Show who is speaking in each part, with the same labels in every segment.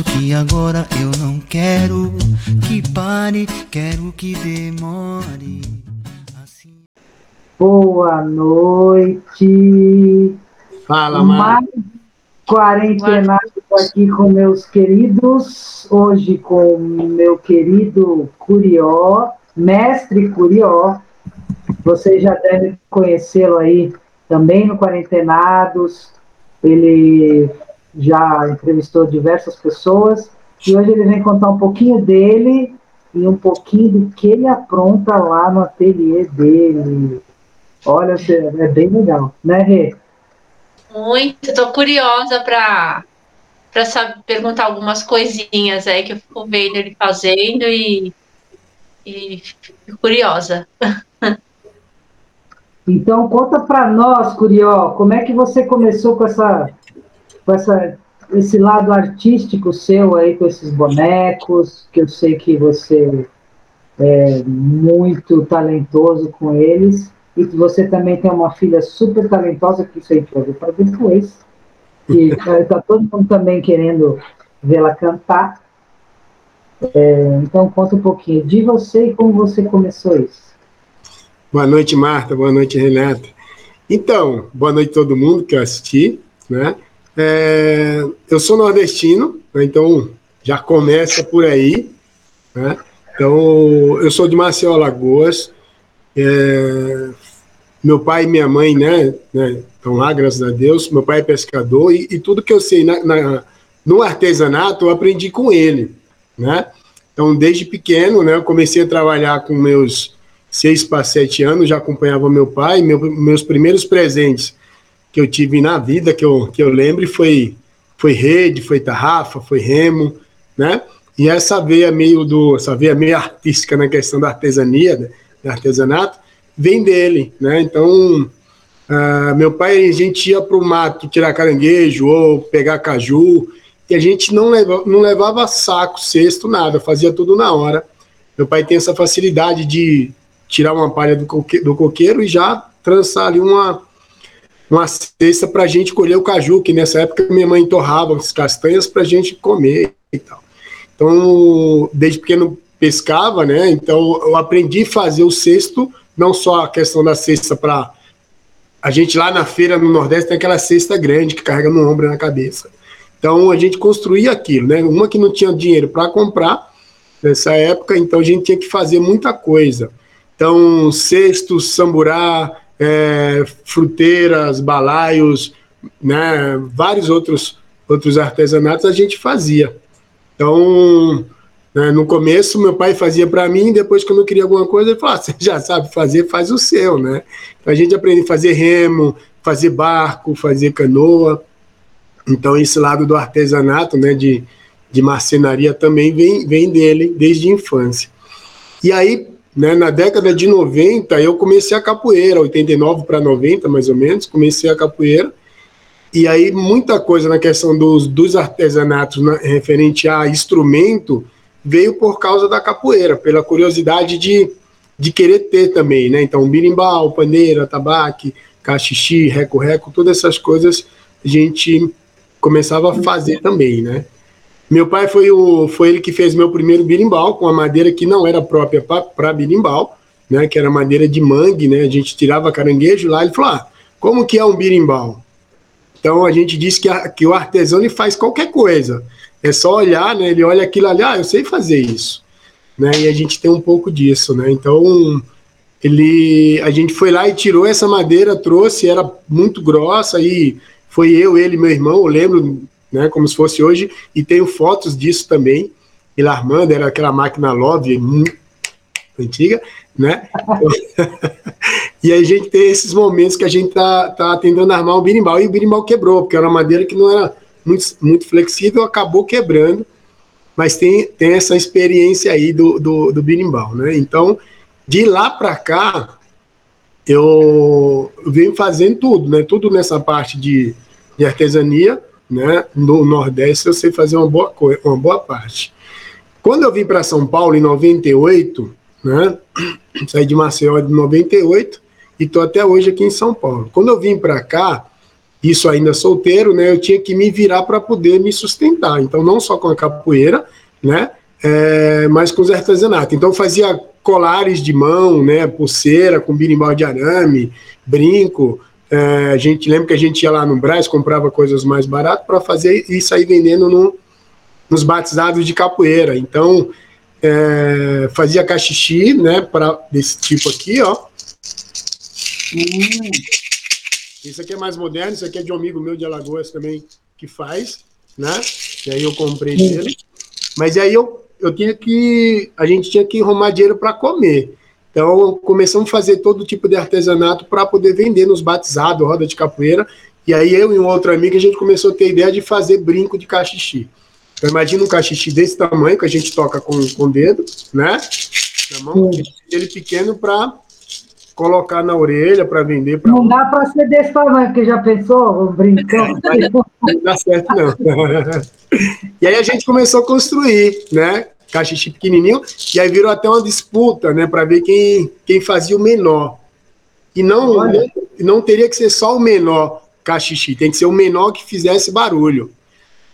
Speaker 1: Confesso que agora eu não quero que pare, quero que demore. Assim...
Speaker 2: Boa noite.
Speaker 3: Fala, Mais
Speaker 2: quarentenado aqui com meus queridos, hoje com meu querido Curió, mestre Curió. Vocês já devem conhecê-lo aí também no Quarentenados. Ele já entrevistou diversas pessoas e hoje ele vem contar um pouquinho dele e um pouquinho do que ele apronta lá no ateliê dele. Olha, é bem legal, né, Rê?
Speaker 4: Muito, estou curiosa para para perguntar algumas coisinhas aí que eu fico vendo ele fazendo e, e fico curiosa.
Speaker 2: Então conta para nós, Curió, como é que você começou com essa com essa, esse lado artístico seu aí, com esses bonecos, que eu sei que você é muito talentoso com eles, e que você também tem uma filha super talentosa, que isso aí vai ver para depois, que está todo mundo também querendo vê-la cantar. É, então, conta um pouquinho de você e como você começou isso.
Speaker 3: Boa noite, Marta. Boa noite, Renata. Então, boa noite a todo mundo que eu assisti, né? É, eu sou nordestino, né, então já começa por aí. Né? Então, eu sou de Maceió, Alagoas. É, meu pai e minha mãe, né, né, estão lá, graças a Deus. Meu pai é pescador e, e tudo que eu sei na, na, no artesanato eu aprendi com ele, né? Então, desde pequeno, né, eu comecei a trabalhar com meus seis para sete anos, já acompanhava meu pai. Meu, meus primeiros presentes que eu tive na vida, que eu, que eu lembre, foi, foi rede, foi tarrafa, foi remo, né? E essa veia meio do, essa veia meio artística na questão da artesania, né? do artesanato, vem dele, né? Então, uh, meu pai, a gente ia para o mato tirar caranguejo ou pegar caju, e a gente não levava, não levava saco, cesto, nada, fazia tudo na hora. Meu pai tem essa facilidade de tirar uma palha do, do coqueiro e já trançar ali uma, uma cesta para a gente colher o caju, que nessa época minha mãe torrava as castanhas para a gente comer e tal. Então, desde pequeno pescava, né? Então, eu aprendi a fazer o cesto, não só a questão da cesta para. A gente lá na feira no Nordeste tem aquela cesta grande que carrega no ombro na cabeça. Então, a gente construía aquilo, né? Uma que não tinha dinheiro para comprar nessa época, então a gente tinha que fazer muita coisa. Então, cesto, samburá, é, fruteiras, balaios, né, vários outros, outros artesanatos a gente fazia. Então, né, no começo, meu pai fazia para mim, depois, quando eu queria alguma coisa, ele falava: ah, você já sabe fazer, faz o seu. Né? Então, a gente aprende a fazer remo, fazer barco, fazer canoa. Então, esse lado do artesanato, né, de, de marcenaria, também vem, vem dele desde a infância. E aí, né, na década de 90, eu comecei a capoeira, 89 para 90, mais ou menos, comecei a capoeira. E aí, muita coisa na questão dos, dos artesanatos né, referente a instrumento veio por causa da capoeira, pela curiosidade de, de querer ter também, né? Então, birimbau, paneira, tabaque, cachixi, reco-reco, todas essas coisas a gente começava a fazer também, né? Meu pai foi, o, foi ele que fez meu primeiro birimbau, com a madeira que não era própria para birimbau, né, que era madeira de mangue, né, a gente tirava caranguejo lá, ele falou, ah, como que é um birimbau? Então a gente disse que, a, que o artesão ele faz qualquer coisa, é só olhar, né, ele olha aquilo ali, ah, eu sei fazer isso, né, e a gente tem um pouco disso, né, então ele, a gente foi lá e tirou essa madeira, trouxe, era muito grossa, e foi eu, ele meu irmão, eu lembro né, como se fosse hoje, e tenho fotos disso também. E Armando era aquela máquina Love muito antiga, né? e a gente tem esses momentos que a gente tá, tá tentando armar o birimbau, e o birimbau quebrou, porque era uma madeira que não era muito, muito flexível, acabou quebrando, mas tem, tem essa experiência aí do, do, do birimbau, né? Então, de lá para cá, eu venho fazendo tudo, né? Tudo nessa parte de, de artesania, né? No Nordeste eu sei fazer uma boa, uma boa parte. Quando eu vim para São Paulo em 98, né? Saí de Maceió em 98 e estou até hoje aqui em São Paulo. Quando eu vim para cá, isso ainda solteiro, né, eu tinha que me virar para poder me sustentar. Então, não só com a capoeira, né, é, mas com os artesanatos. Então, fazia colares de mão, né, pulseira com birimbau de arame, brinco. É, a gente lembra que a gente ia lá no Brás, comprava coisas mais baratas para fazer e sair vendendo no, nos batizados de capoeira. Então, é, fazia cachixi, né, para desse tipo aqui, ó. Hum. Isso aqui é mais moderno, isso aqui é de um amigo meu de Alagoas também que faz, né? E aí eu comprei dele. Mas aí eu, eu tinha que. A gente tinha que arrumar dinheiro para comer. Então começamos a fazer todo tipo de artesanato para poder vender nos batizados, roda de capoeira. E aí eu e um outro amigo a gente começou a ter ideia de fazer brinco de cachixi. Então imagina um cachixi desse tamanho que a gente toca com o dedo, né? Na mão, ele pequeno para colocar na orelha para vender. Pra...
Speaker 2: Não dá para ser desse tamanho, porque já pensou, brincando.
Speaker 3: não dá certo, não. e aí a gente começou a construir, né? Cachixi pequenininho, e aí virou até uma disputa, né? Para ver quem, quem fazia o menor. E não, não, não teria que ser só o menor cachixi, tem que ser o menor que fizesse barulho.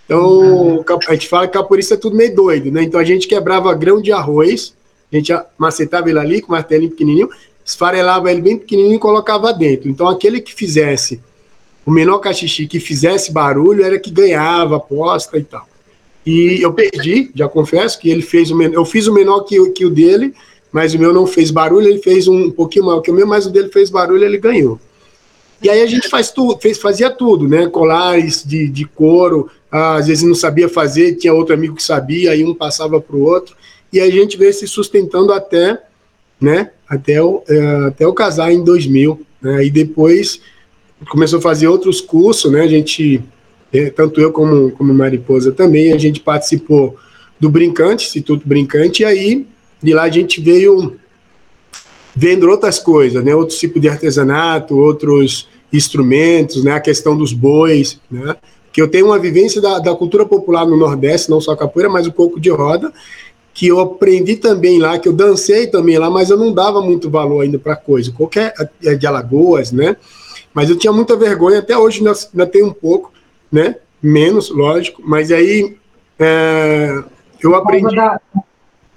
Speaker 3: Então, a gente fala que capoeirista é tudo meio doido, né? Então a gente quebrava grão de arroz, a gente macetava ele ali com martelinho pequenininho, esfarelava ele bem pequenininho e colocava dentro. Então, aquele que fizesse o menor cachixi que fizesse barulho era que ganhava aposta e tal. E eu perdi, já confesso que ele fez o menor, eu fiz o menor que, que o dele, mas o meu não fez barulho, ele fez um, pouquinho maior que o meu, mas o dele fez barulho, ele ganhou. E aí a gente faz tudo, fez, fazia tudo, né? Colares de, de couro, às vezes não sabia fazer, tinha outro amigo que sabia, aí um passava para o outro, e a gente veio se sustentando até né? Até o, é, até o casar em 2000. Né? E depois começou a fazer outros cursos, né? A gente, tanto eu como, como Mariposa também, a gente participou do Brincante, Instituto Brincante, e aí de lá a gente veio vendo outras coisas, né? Outros tipos de artesanato, outros instrumentos, né? A questão dos bois, né? Que eu tenho uma vivência da, da cultura popular no Nordeste, não só capoeira, mas um pouco de roda, que eu aprendi também lá, que eu dancei também lá, mas eu não dava muito valor ainda para coisa. Qualquer é de Alagoas, né? Mas eu tinha muita vergonha, até hoje ainda, ainda tenho um pouco, né? Menos, lógico, mas aí é, eu por aprendi.
Speaker 2: Da,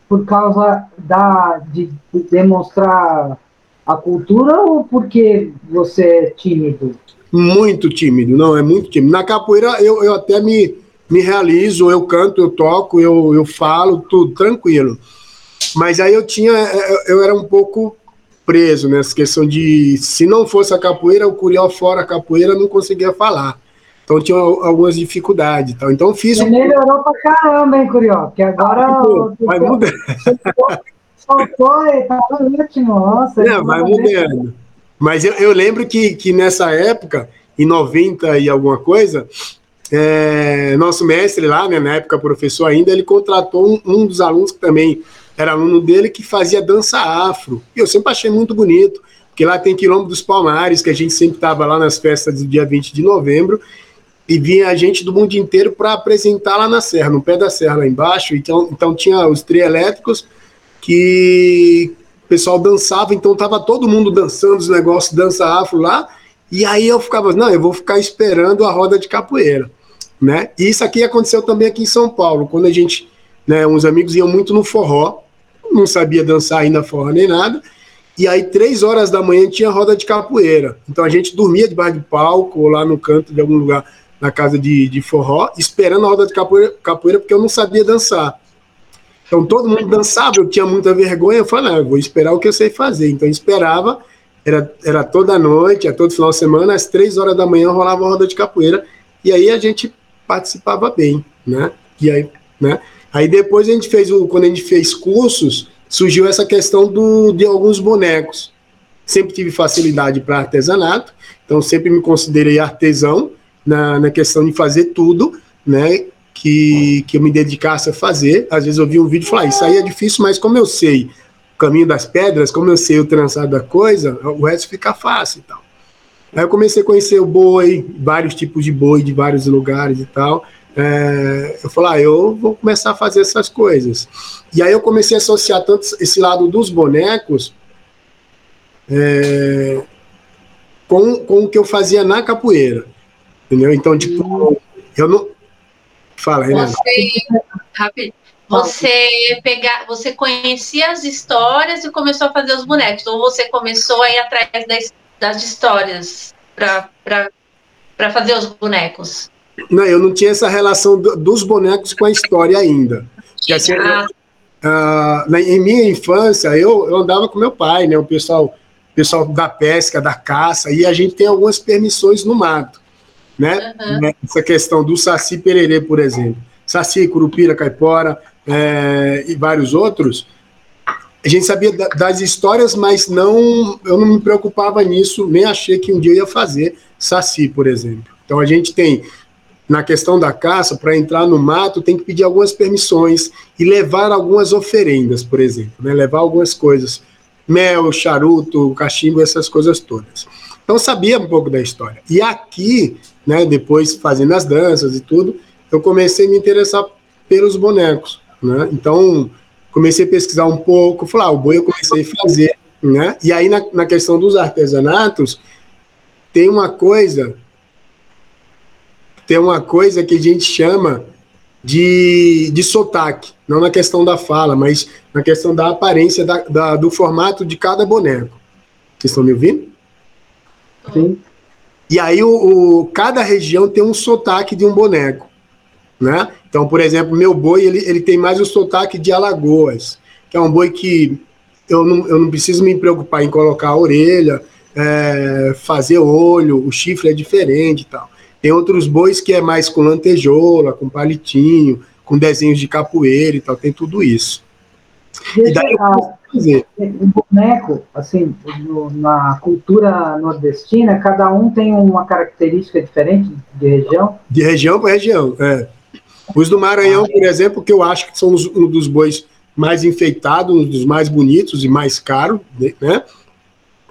Speaker 2: por causa da, de demonstrar a cultura ou porque você é tímido?
Speaker 3: Muito tímido, não, é muito tímido. Na capoeira eu, eu até me me realizo, eu canto, eu toco, eu, eu falo, tudo tranquilo. Mas aí eu tinha, eu era um pouco preso nessa questão de se não fosse a capoeira, o curió fora a capoeira não conseguia falar. Então tinha algumas dificuldades. Então, então fiz.
Speaker 2: Um... melhorou pra caramba, hein, Curió? Porque agora. Ah, pô,
Speaker 3: vai mudando.
Speaker 2: Soltou e tá ótimo. Nossa.
Speaker 3: Não, vai mudando. Mas eu, eu lembro que, que nessa época, em 90 e alguma coisa, é, nosso mestre lá, né, na época professor ainda, ele contratou um, um, dos alunos que também era aluno dele, que fazia dança afro. E eu sempre achei muito bonito, porque lá tem Quilombo dos Palmares, que a gente sempre estava lá nas festas do dia 20 de novembro, e vinha gente do mundo inteiro para apresentar lá na serra, no pé da serra lá embaixo. Então, então tinha os trielétricos que o pessoal dançava, então tava todo mundo dançando os negócios dança afro lá. E aí eu ficava, não, eu vou ficar esperando a roda de capoeira né? E isso aqui aconteceu também aqui em São Paulo, quando a gente, né, uns amigos iam muito no forró, não sabia dançar ainda forró nem nada, e aí três horas da manhã tinha roda de capoeira. Então a gente dormia debaixo de palco ou lá no canto de algum lugar na casa de, de forró, esperando a roda de capoeira, capoeira, porque eu não sabia dançar. Então todo mundo dançava, eu tinha muita vergonha, eu falei, ah, eu vou esperar o que eu sei fazer. Então eu esperava, era, era toda noite, a todo final de semana, às três horas da manhã rolava a roda de capoeira, e aí a gente participava bem, né? E aí, né? Aí depois a gente fez o, quando a gente fez cursos, surgiu essa questão do, de alguns bonecos. Sempre tive facilidade para artesanato, então sempre me considerei artesão na, na questão de fazer tudo, né? Que, que eu me dedicasse a fazer. Às vezes eu vi um vídeo e falava, ah, isso aí é difícil, mas como eu sei o caminho das pedras, como eu sei o trançado da coisa, o resto fica fácil e tal. Aí eu comecei a conhecer o boi, vários tipos de boi de vários lugares e tal. É, eu falei, ah, eu vou começar a fazer essas coisas. E aí eu comecei a associar tanto esse lado dos bonecos é, com, com o que eu fazia na capoeira. Entendeu? Então, tipo, eu não. Fala, Renan.
Speaker 4: Você, rápido, você pegar, você conhecia as histórias e começou a fazer os bonecos, ou você começou a ir atrás das, das histórias para fazer os bonecos?
Speaker 3: Não, eu não tinha essa relação do, dos bonecos com a história ainda. Porque, assim, ah. eu, uh, em minha infância, eu, eu andava com meu pai, né? O pessoal, pessoal da pesca, da caça, e a gente tem algumas permissões no mato, né? Uhum. Essa questão do saci pererê, por exemplo. Saci, curupira, caipora é, e vários outros. A gente sabia das histórias, mas não, eu não me preocupava nisso, nem achei que um dia ia fazer saci, por exemplo. Então a gente tem na questão da caça, para entrar no mato, tem que pedir algumas permissões e levar algumas oferendas, por exemplo, né? levar algumas coisas, mel, charuto, cachimbo, essas coisas todas. Então sabia um pouco da história. E aqui, né, depois fazendo as danças e tudo, eu comecei a me interessar pelos bonecos, né? Então comecei a pesquisar um pouco, falar, ah, o boi eu comecei a fazer, né? E aí na, na questão dos artesanatos tem uma coisa tem uma coisa que a gente chama de, de sotaque, não na questão da fala, mas na questão da aparência da, da, do formato de cada boneco. Vocês estão me ouvindo? Sim. E aí o, o, cada região tem um sotaque de um boneco, né? Então, por exemplo, meu boi ele, ele tem mais o sotaque de Alagoas, que é um boi que eu não, eu não preciso me preocupar em colocar a orelha, é, fazer olho, o chifre é diferente e tal. Tem outros bois que é mais com lantejola, com palitinho, com desenhos de capoeira e tal, tem tudo isso.
Speaker 2: Deixa e daí eu O boneco, assim, no, na cultura nordestina, cada um tem uma característica diferente de região?
Speaker 3: De região para região, é. Os do Maranhão, por exemplo, que eu acho que são os, um dos bois mais enfeitados, um dos mais bonitos e mais caros, né?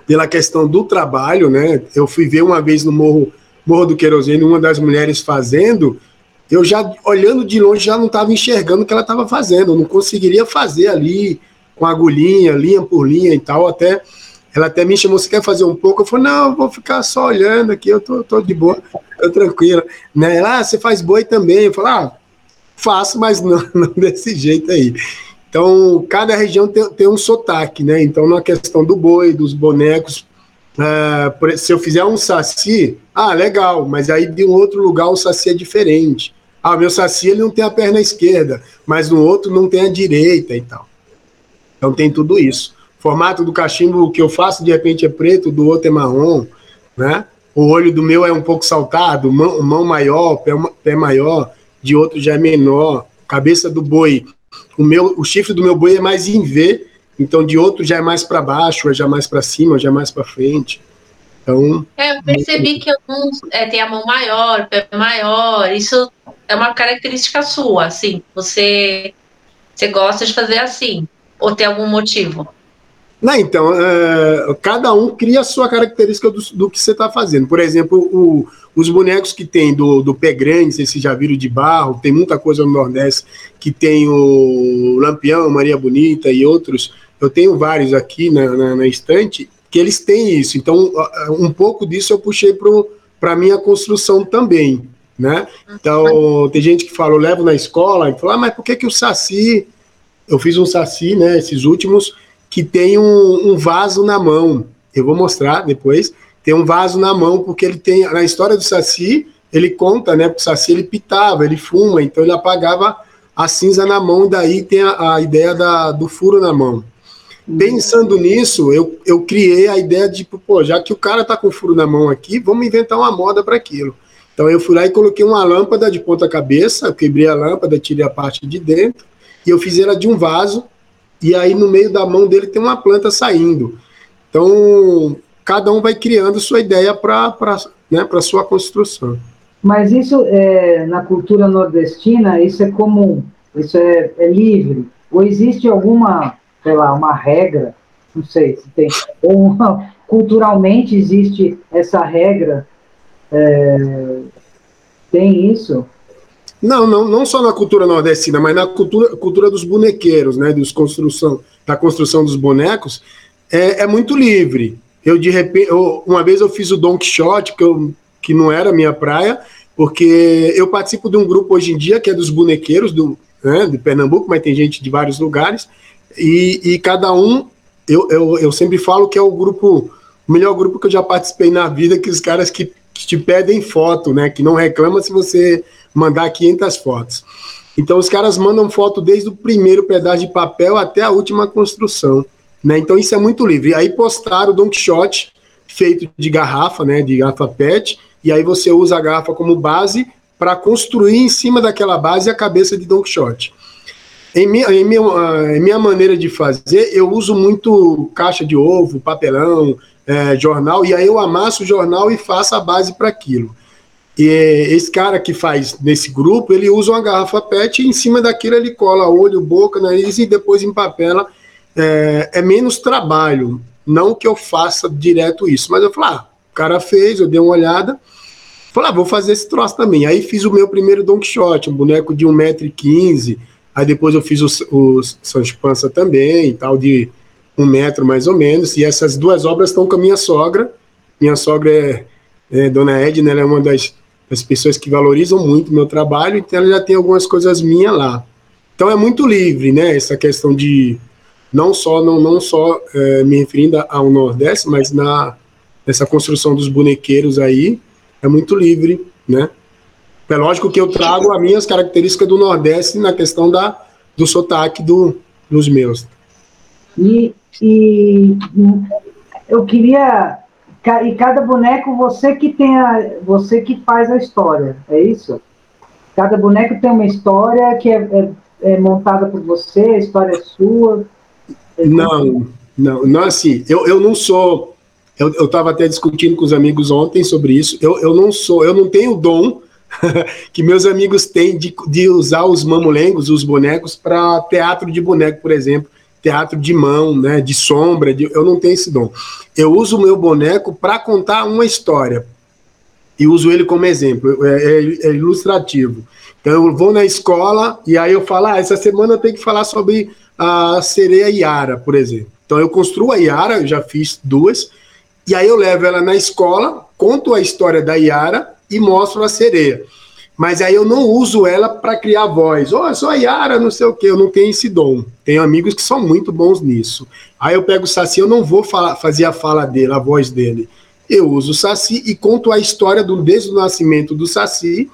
Speaker 3: Pela questão do trabalho, né? Eu fui ver uma vez no Morro Morro do Querosene, uma das mulheres fazendo, eu já, olhando de longe, já não estava enxergando o que ela estava fazendo, eu não conseguiria fazer ali, com agulhinha, linha por linha e tal, até, ela até me chamou, você quer fazer um pouco? Eu falei, não, eu vou ficar só olhando aqui, eu tô, tô de boa, tô tranquila, né, ela, ah, você faz boi também, eu falei, ah, faço, mas não, não desse jeito aí. Então, cada região tem, tem um sotaque, né, então na questão do boi, dos bonecos, Uh, se eu fizer um saci, ah, legal, mas aí de um outro lugar o saci é diferente. Ah, meu saci ele não tem a perna esquerda, mas no outro não tem a direita e tal. Então tem tudo isso. O formato do cachimbo que eu faço de repente é preto, do outro é marrom, né? O olho do meu é um pouco saltado, mão, mão maior, pé, pé maior, de outro já é menor. Cabeça do boi, o meu, o chifre do meu boi é mais em V então, de outro já é mais para baixo, já é mais para cima, já é mais para frente. Então,
Speaker 4: é, eu percebi que alguns é, tem a mão maior, pé maior. Isso é uma característica sua, assim. Você, você gosta de fazer assim? Ou tem algum motivo?
Speaker 3: Não, então, é, cada um cria a sua característica do, do que você está fazendo. Por exemplo, o, os bonecos que tem do, do pé grande, vocês já viram de barro, tem muita coisa no Nordeste que tem o Lampião, Maria Bonita e outros eu tenho vários aqui na, na, na estante que eles têm isso. Então, um pouco disso eu puxei para a minha construção também, né? Então, tem gente que fala, eu levo na escola, e fala, ah, mas por que, que o Saci... Eu fiz um Saci, né, esses últimos, que tem um, um vaso na mão. Eu vou mostrar depois. Tem um vaso na mão, porque ele tem... Na história do Saci, ele conta, né, porque o Saci, ele pitava, ele fuma, então ele apagava a cinza na mão, e daí tem a, a ideia da, do furo na mão. Pensando nisso, eu, eu criei a ideia de, pô, já que o cara tá com furo na mão aqui, vamos inventar uma moda para aquilo. Então eu fui lá e coloquei uma lâmpada de ponta cabeça, quebrei a lâmpada, tirei a parte de dentro, e eu fiz ela de um vaso, e aí no meio da mão dele tem uma planta saindo. Então, cada um vai criando sua ideia para né, a sua construção.
Speaker 2: Mas isso, é, na cultura nordestina, isso é comum, isso é, é livre? Ou existe alguma sei lá, uma regra, não sei se tem, ou culturalmente existe essa regra, é, tem isso?
Speaker 3: Não, não, não só na cultura nordestina, mas na cultura, cultura dos bonequeiros, né, dos construção, da construção dos bonecos, é, é muito livre. Eu, de repente, eu, uma vez eu fiz o Don Quixote, que eu, que não era minha praia, porque eu participo de um grupo hoje em dia que é dos bonequeiros do, né, de Pernambuco, mas tem gente de vários lugares, e, e cada um, eu, eu, eu sempre falo que é o grupo, o melhor grupo que eu já participei na vida, que os caras que, que te pedem foto, né, que não reclama se você mandar 500 fotos. Então os caras mandam foto desde o primeiro pedaço de papel até a última construção, né? Então isso é muito livre. Aí postaram o Don Quixote feito de garrafa, né, de garrafa PET, e aí você usa a garrafa como base para construir em cima daquela base a cabeça de Don Quixote. Em minha, em, minha, ah, em minha maneira de fazer, eu uso muito caixa de ovo, papelão, é, jornal, e aí eu amasso o jornal e faço a base para aquilo. E esse cara que faz nesse grupo, ele usa uma garrafa PET e em cima daquilo ele cola olho, boca, nariz e depois empapela. É, é menos trabalho, não que eu faça direto isso, mas eu falo, ah, o cara fez, eu dei uma olhada, falei, ah, vou fazer esse troço também. Aí fiz o meu primeiro Don Quixote, um boneco de 1,15m, aí depois eu fiz o, o Sancho Pança também, tal, de um metro mais ou menos, e essas duas obras estão com a minha sogra, minha sogra é, é Dona Edna, ela é uma das as pessoas que valorizam muito o meu trabalho, então ela já tem algumas coisas minhas lá. Então é muito livre, né? Essa questão de não só não, não só é, me referindo ao Nordeste, mas na nessa construção dos bonequeiros aí é muito livre, né? É lógico que eu trago as minhas características do Nordeste na questão da do sotaque do, dos meus.
Speaker 2: E, e eu queria e cada boneco você que tem a, você que faz a história, é isso? Cada boneco tem uma história que é, é, é montada por você, a história é sua.
Speaker 3: Não, não, não assim. Eu, eu não sou. Eu estava até discutindo com os amigos ontem sobre isso. Eu, eu não sou, eu não tenho o dom que meus amigos têm de, de usar os mamulengos, os bonecos, para teatro de boneco, por exemplo teatro de mão, né, de sombra, de, eu não tenho esse dom. Eu uso o meu boneco para contar uma história e uso ele como exemplo, é, é, é, ilustrativo. Então eu vou na escola e aí eu falo, ah, essa semana eu tenho que falar sobre a sereia Yara, por exemplo. Então eu construo a Yara, eu já fiz duas, e aí eu levo ela na escola, conto a história da Yara e mostro a sereia mas aí eu não uso ela para criar voz. Oh, sou a Yara, não sei o que, eu não tenho esse dom. Tenho amigos que são muito bons nisso. Aí eu pego o Saci, eu não vou falar, fazer a fala dele, a voz dele. Eu uso o Saci e conto a história do, desde o nascimento do Saci,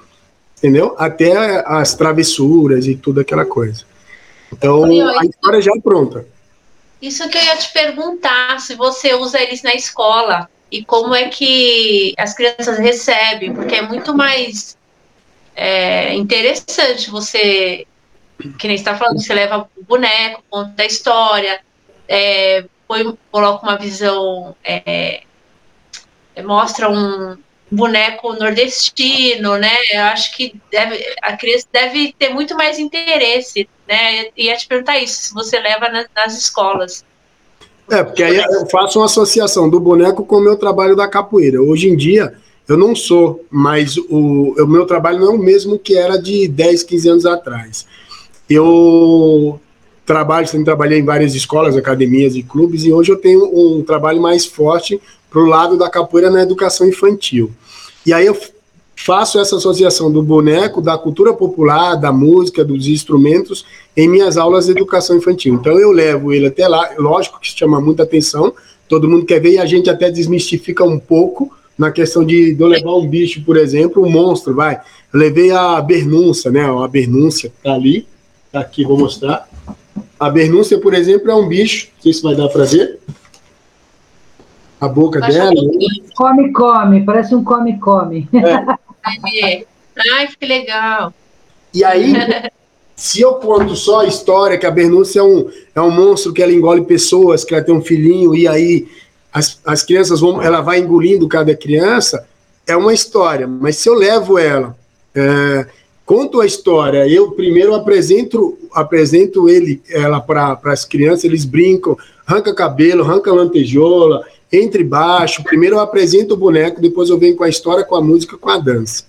Speaker 3: entendeu? Até as travessuras e toda aquela coisa. Então, a história já é pronta.
Speaker 4: Isso que eu ia te perguntar, se você usa eles na escola e como é que as crianças recebem, porque é muito mais é interessante você, que nem está falando, você leva o boneco, conta a história, é, põe, coloca uma visão, é, é, mostra um boneco nordestino, né? Eu acho que deve, a criança deve ter muito mais interesse, né? E ia te perguntar isso, se você leva nas, nas escolas.
Speaker 3: É, porque aí eu faço uma associação do boneco com o meu trabalho da capoeira. Hoje em dia, eu não sou, mas o, o meu trabalho não é o mesmo que era de 10, 15 anos atrás. Eu trabalho, sempre trabalhei em várias escolas, academias e clubes, e hoje eu tenho um trabalho mais forte para o lado da capoeira na educação infantil. E aí eu faço essa associação do boneco, da cultura popular, da música, dos instrumentos em minhas aulas de educação infantil. Então eu levo ele até lá, lógico que chama muita atenção, todo mundo quer ver e a gente até desmistifica um pouco na questão de, de eu levar um bicho, por exemplo, um monstro, vai. Eu levei a bernúncia, né? A bernúncia tá ali, tá aqui, vou mostrar. A bernúncia, por exemplo, é um bicho, não sei se vai dar para ver. A boca dela.
Speaker 2: Come, come, parece um come, come.
Speaker 4: É. Ai, que legal.
Speaker 3: E aí, se eu conto só a história que a Bernúcia é um, é um monstro que ela engole pessoas, que ela tem um filhinho, e aí as, as crianças vão, ela vai engolindo cada criança, é uma história, mas se eu levo ela, é, conto a história, eu primeiro apresento, apresento ele, ela para as crianças, eles brincam, arranca cabelo, arranca lantejola, entre baixo, primeiro eu apresento o boneco, depois eu venho com a história, com a música, com a dança.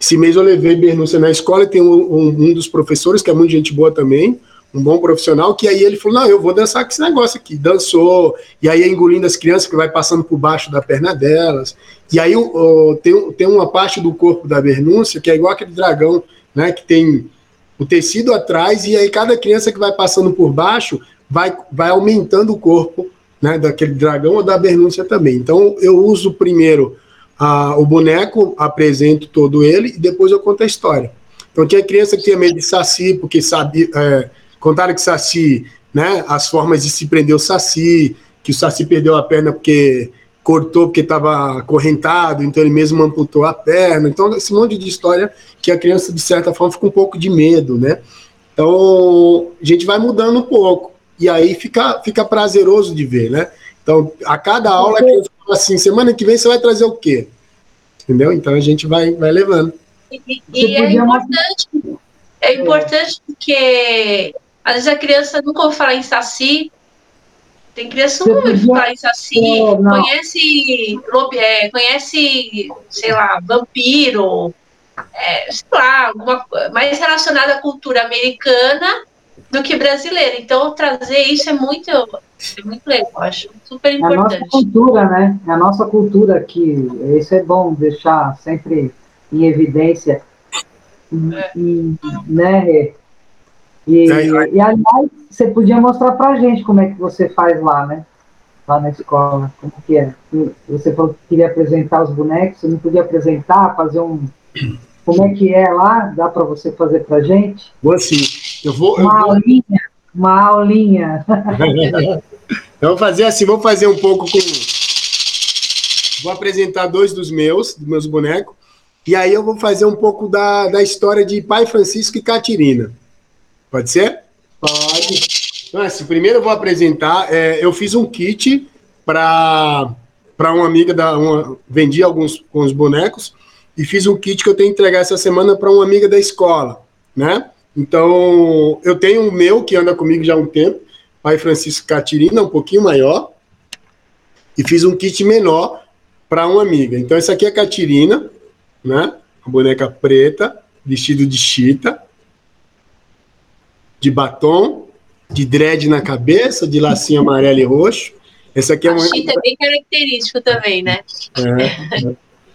Speaker 3: Esse mês eu levei Bernúcia na escola, e tem um, um, um dos professores, que é muito gente boa também, um bom profissional, que aí ele falou, não, eu vou dançar com esse negócio aqui. Dançou, e aí engolindo as crianças que vai passando por baixo da perna delas. E aí o, tem, tem uma parte do corpo da Bernúncia que é igual aquele dragão, né, que tem o tecido atrás, e aí cada criança que vai passando por baixo vai, vai aumentando o corpo né, daquele dragão ou da Bernúncia também. Então eu uso primeiro a, o boneco, apresento todo ele, e depois eu conto a história. Então tinha criança que tinha medo de saci, porque sabia, é, contaram que saci, né, as formas de se prender o saci, que o saci perdeu a perna porque cortou porque estava acorrentado, então ele mesmo amputou a perna. Então, esse monte de história que a criança, de certa forma, fica um pouco de medo, né? Então, a gente vai mudando um pouco. E aí fica, fica prazeroso de ver, né? Então, a cada aula, a criança fala assim, semana que vem você vai trazer o quê? Entendeu? Então, a gente vai, vai levando.
Speaker 4: E, e é importante, é importante porque às vezes a criança nunca ouve falar em saci, tem criança que nunca ouve falar em saci, conhece, é, conhece, sei lá, vampiro, é, sei lá, alguma, mais relacionada à cultura americana do que brasileira. Então, trazer isso é muito, é muito legal, acho super importante.
Speaker 2: É a nossa cultura, né? É a nossa cultura aqui. Isso é bom deixar sempre em evidência. É. E, né? E, e, aliás, você podia mostrar pra gente como é que você faz lá, né? Lá na escola, como que é? Você falou que queria apresentar os bonecos, você não podia apresentar, fazer um. Como é que é lá? Dá para você fazer pra gente?
Speaker 3: Vou sim. Eu vou.
Speaker 2: Uma
Speaker 3: eu vou...
Speaker 2: aulinha. Uma aulinha.
Speaker 3: eu vou fazer assim, vou fazer um pouco com. Vou apresentar dois dos meus, dos meus bonecos. E aí eu vou fazer um pouco da, da história de Pai Francisco e Catirina. Pode ser?
Speaker 2: Pode.
Speaker 3: Então, assim, primeiro eu vou apresentar. É, eu fiz um kit para uma amiga da. Uma, vendi alguns com os bonecos e fiz um kit que eu tenho que entregar essa semana para uma amiga da escola, né? Então, eu tenho o meu que anda comigo já há um tempo, Pai Francisco Catirina, um pouquinho maior, e fiz um kit menor para uma amiga. Então, essa aqui é a Catirina, né? A boneca preta, vestido de chita, de batom, de dread na cabeça, de lacinho amarelo e roxo. Essa aqui é uma.
Speaker 4: Chita é bem característico também, né?
Speaker 3: É.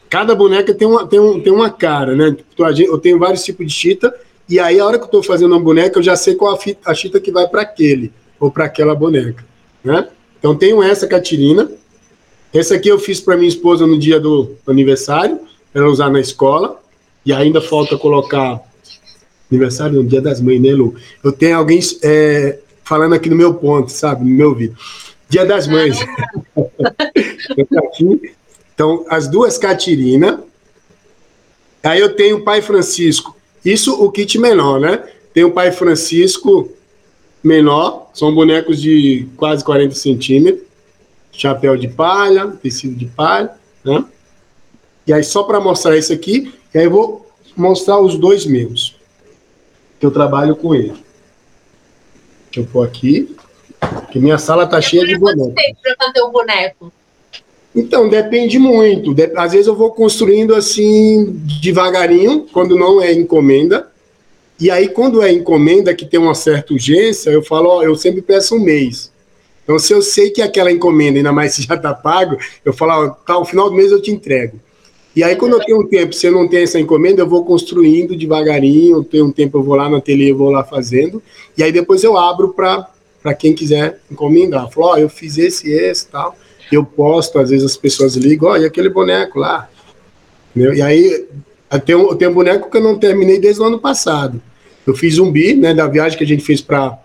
Speaker 3: Cada boneca tem uma, tem, um, tem uma cara, né? Eu tenho vários tipos de chita, e aí a hora que eu estou fazendo uma boneca, eu já sei qual a, chita que vai para aquele, ou para aquela boneca, né? Então tenho essa Catirina. Essa aqui eu fiz para minha esposa no dia do aniversário ela usar na escola, e ainda falta colocar aniversário no dia das mães, né, Lu? Eu tenho alguém é, falando aqui no meu ponto, sabe, no meu ouvido. Dia das mães. então, as duas Catirina. Aí eu tenho o Pai Francisco. Isso o kit menor, né? Tem o Pai Francisco menor, são bonecos de quase 40 centímetros, chapéu de palha, tecido de palha, né? E aí, só para mostrar isso aqui, e aí eu vou mostrar os dois meus, que eu trabalho com ele. Deixa eu pôr aqui, que minha sala tá cheia de bonecos.
Speaker 4: para fazer o boneco?
Speaker 3: Então, depende muito. Às vezes eu vou construindo assim, devagarinho, quando não é encomenda. E aí, quando é encomenda, que tem uma certa urgência, eu falo, ó, eu sempre peço um mês. Então, se eu sei que aquela encomenda, ainda mais se já está pago, eu falo, ó, tá, no final do mês eu te entrego. E aí, quando eu tenho um tempo, se eu não tenho essa encomenda, eu vou construindo devagarinho, tenho um tempo, eu vou lá no ateliê, vou lá fazendo, e aí depois eu abro para quem quiser encomendar. Falo, ó, oh, eu fiz esse, esse tal. Eu posto, às vezes as pessoas ligam, ó, e aquele boneco lá? Entendeu? E aí, tem um, tem um boneco que eu não terminei desde o ano passado. Eu fiz zumbi, né, da viagem que a gente fez para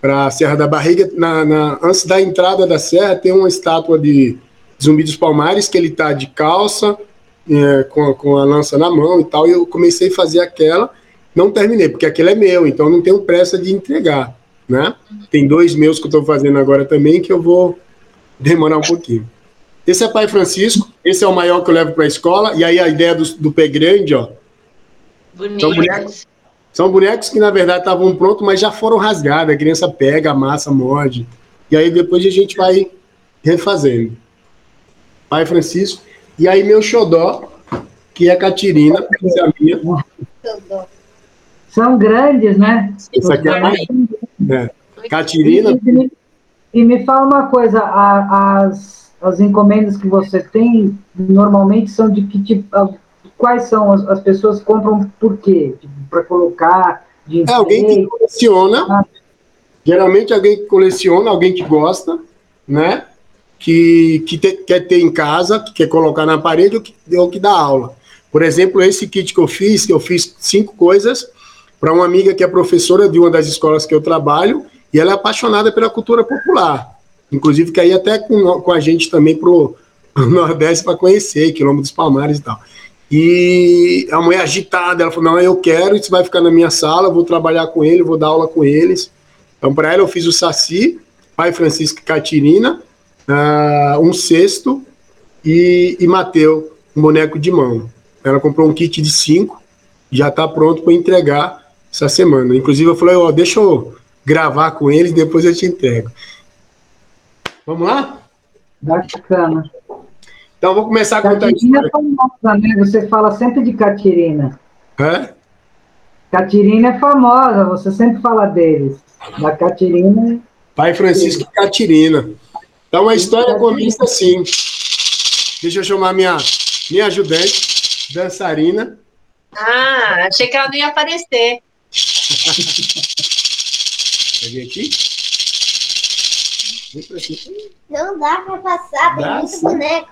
Speaker 3: para Serra da Barriga, na, na, antes da entrada da serra, tem uma estátua de Zumbi dos Palmares, que ele tá de calça, é, com, a, com a lança na mão e tal, e eu comecei a fazer aquela, não terminei, porque aquele é meu, então não tenho pressa de entregar, né? Tem dois meus que eu estou fazendo agora também, que eu vou demorar um pouquinho. Esse é Pai Francisco, esse é o maior que eu levo para a escola, e aí a ideia do, do pé grande, ó.
Speaker 4: Bonito. São bonecos,
Speaker 3: são bonecos que, na verdade, estavam prontos, mas já foram rasgados, a criança pega, amassa, morde, e aí depois a gente vai refazendo. Pai Francisco, e aí meu xodó, que é a Catirina, que é a minha.
Speaker 2: São grandes, né?
Speaker 3: Essa aqui é mais, É. Catirina.
Speaker 2: E, me, e me fala uma coisa, a, as, as encomendas que você tem normalmente são de que tipo. Quais são as, as pessoas compram por quê? Tipo, Para colocar de
Speaker 3: É alguém que coleciona. Ah. Geralmente alguém que coleciona, alguém que gosta, né? Que, que te, quer ter em casa, que quer colocar na parede ou que, ou que dá aula. Por exemplo, esse kit que eu fiz, que eu fiz cinco coisas para uma amiga que é professora de uma das escolas que eu trabalho, e ela é apaixonada pela cultura popular. Inclusive, quer ir até com, com a gente também para o Nordeste para conhecer, Quilombo dos Palmares e tal. E a mulher agitada, ela falou: Não, eu quero, isso vai ficar na minha sala, vou trabalhar com ele, vou dar aula com eles. Então, para ela, eu fiz o Saci, Pai Francisco e Catirina, uh, um cesto e, e Mateu, um boneco de mão. Ela comprou um kit de cinco, já está pronto para entregar essa semana. Inclusive, eu falei, ó, deixa eu gravar com eles, depois eu te entrego. Vamos lá?
Speaker 2: Bacana.
Speaker 3: Então, vou começar a contar
Speaker 2: Catirina é famosa, né? Você fala sempre de Catirina.
Speaker 3: É?
Speaker 2: Catirina é famosa, você sempre fala deles. Da Catirina.
Speaker 3: Pai Francisco e Catirina. Então, a história começa assim. Deixa eu chamar minha, minha ajudante dançarina.
Speaker 4: Ah, achei que ela não ia aparecer.
Speaker 3: Quer vir aqui?
Speaker 5: Vem pra aqui. Não dá para passar, tem dá, muito sim. boneco.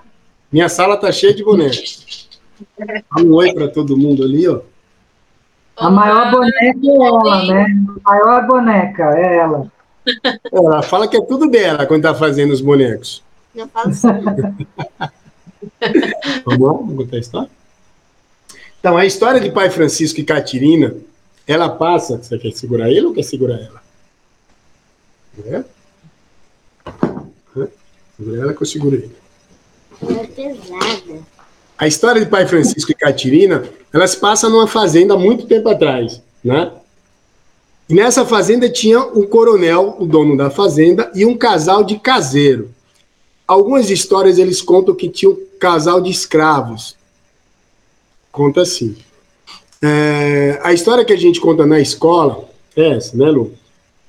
Speaker 3: Minha sala tá cheia de bonecos. Dá um oi para todo mundo ali, ó.
Speaker 2: A maior boneca é ela, né? A maior boneca é ela.
Speaker 3: Ela fala que é tudo dela quando tá fazendo os bonecos.
Speaker 5: Não falo assim.
Speaker 3: Vamos lá? Vamos contar a história? Então, a história de Pai Francisco e Catirina, ela passa. Você quer segurar ele ou quer segurar ela? É? Segura ela que eu seguro ele.
Speaker 5: É pesada.
Speaker 3: A história de Pai Francisco e Catirina, ela se passa numa fazenda há muito tempo atrás, né? E nessa fazenda tinha um coronel, o dono da fazenda, e um casal de caseiro. Algumas histórias eles contam que tinha um casal de escravos, conta assim. É, a história que a gente conta na escola é essa, né, Lu?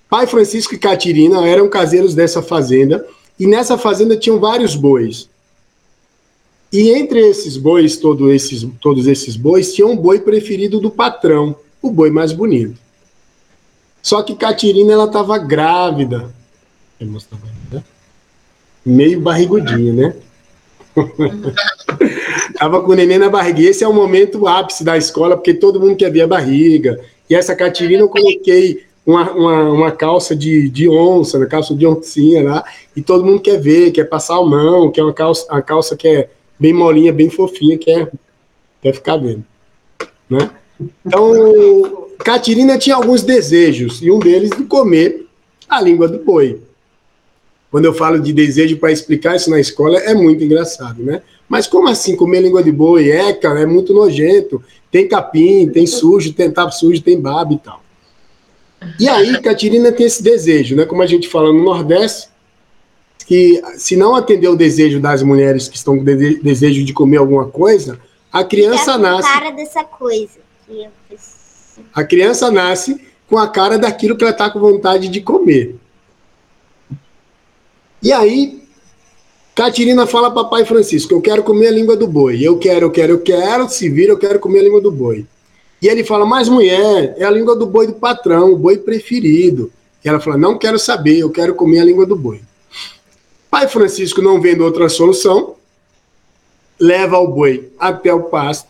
Speaker 3: Pai Francisco e Catirina eram caseiros dessa fazenda, e nessa fazenda tinham vários bois. E entre esses bois, todo esses, todos esses bois, tinha um boi preferido do patrão, o boi mais bonito. Só que Catirina, ela estava grávida. Meio barrigudinha, né? Tava com o neném na barriga. E esse é o momento ápice da escola, porque todo mundo quer ver a barriga. E essa Catirina eu coloquei uma, uma, uma, calça de, de onça, uma calça de oncinha lá, e todo mundo quer ver, quer passar a mão, quer uma calça, uma calça que é bem molinha, bem fofinha, quer, quer ficar vendo. Né? Então, Catirina tinha alguns desejos, e um deles de comer a língua do boi. Quando eu falo de desejo para explicar isso na escola, é muito engraçado, né? Mas como assim comer língua de boi? É, cara, é muito nojento. Tem capim, tem sujo, tem tapa sujo, tem baba e tal. E aí, Catirina tem esse desejo, né? Como a gente fala no Nordeste, que se não atender o desejo das mulheres que estão com desejo de comer alguma coisa, a criança nasce.
Speaker 5: cara dessa coisa.
Speaker 3: A criança nasce com a cara daquilo que ela está com vontade de comer. E aí, Catirina fala para pai Francisco: Eu quero comer a língua do boi. Eu quero, eu quero, eu quero. Se vira, eu quero comer a língua do boi. E ele fala: Mas mulher, é a língua do boi do patrão, o boi preferido. E ela fala: Não quero saber, eu quero comer a língua do boi. Pai Francisco, não vendo outra solução, leva o boi até o pasto,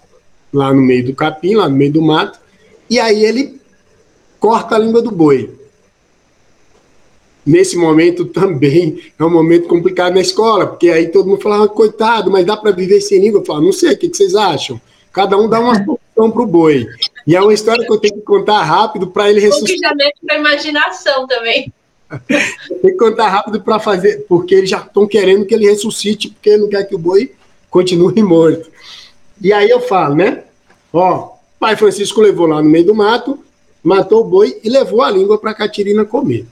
Speaker 3: lá no meio do capim, lá no meio do mato, e aí ele corta a língua do boi nesse momento também é um momento complicado na escola, porque aí todo mundo fala, ah, coitado, mas dá para viver sem língua? Eu falo, não sei, o que, vocês acham? Cada um dá uma solução para o boi. E é uma história que eu tenho que contar rápido para ele ressuscitar.
Speaker 4: Porque já mexe para imaginação também.
Speaker 3: Tem que contar rápido para fazer, porque eles já estão querendo que ele ressuscite, porque não quer que o boi continue morto. E aí eu falo, né? Ó, pai Francisco levou lá no meio do mato, matou o boi e levou a língua para Catirina comer.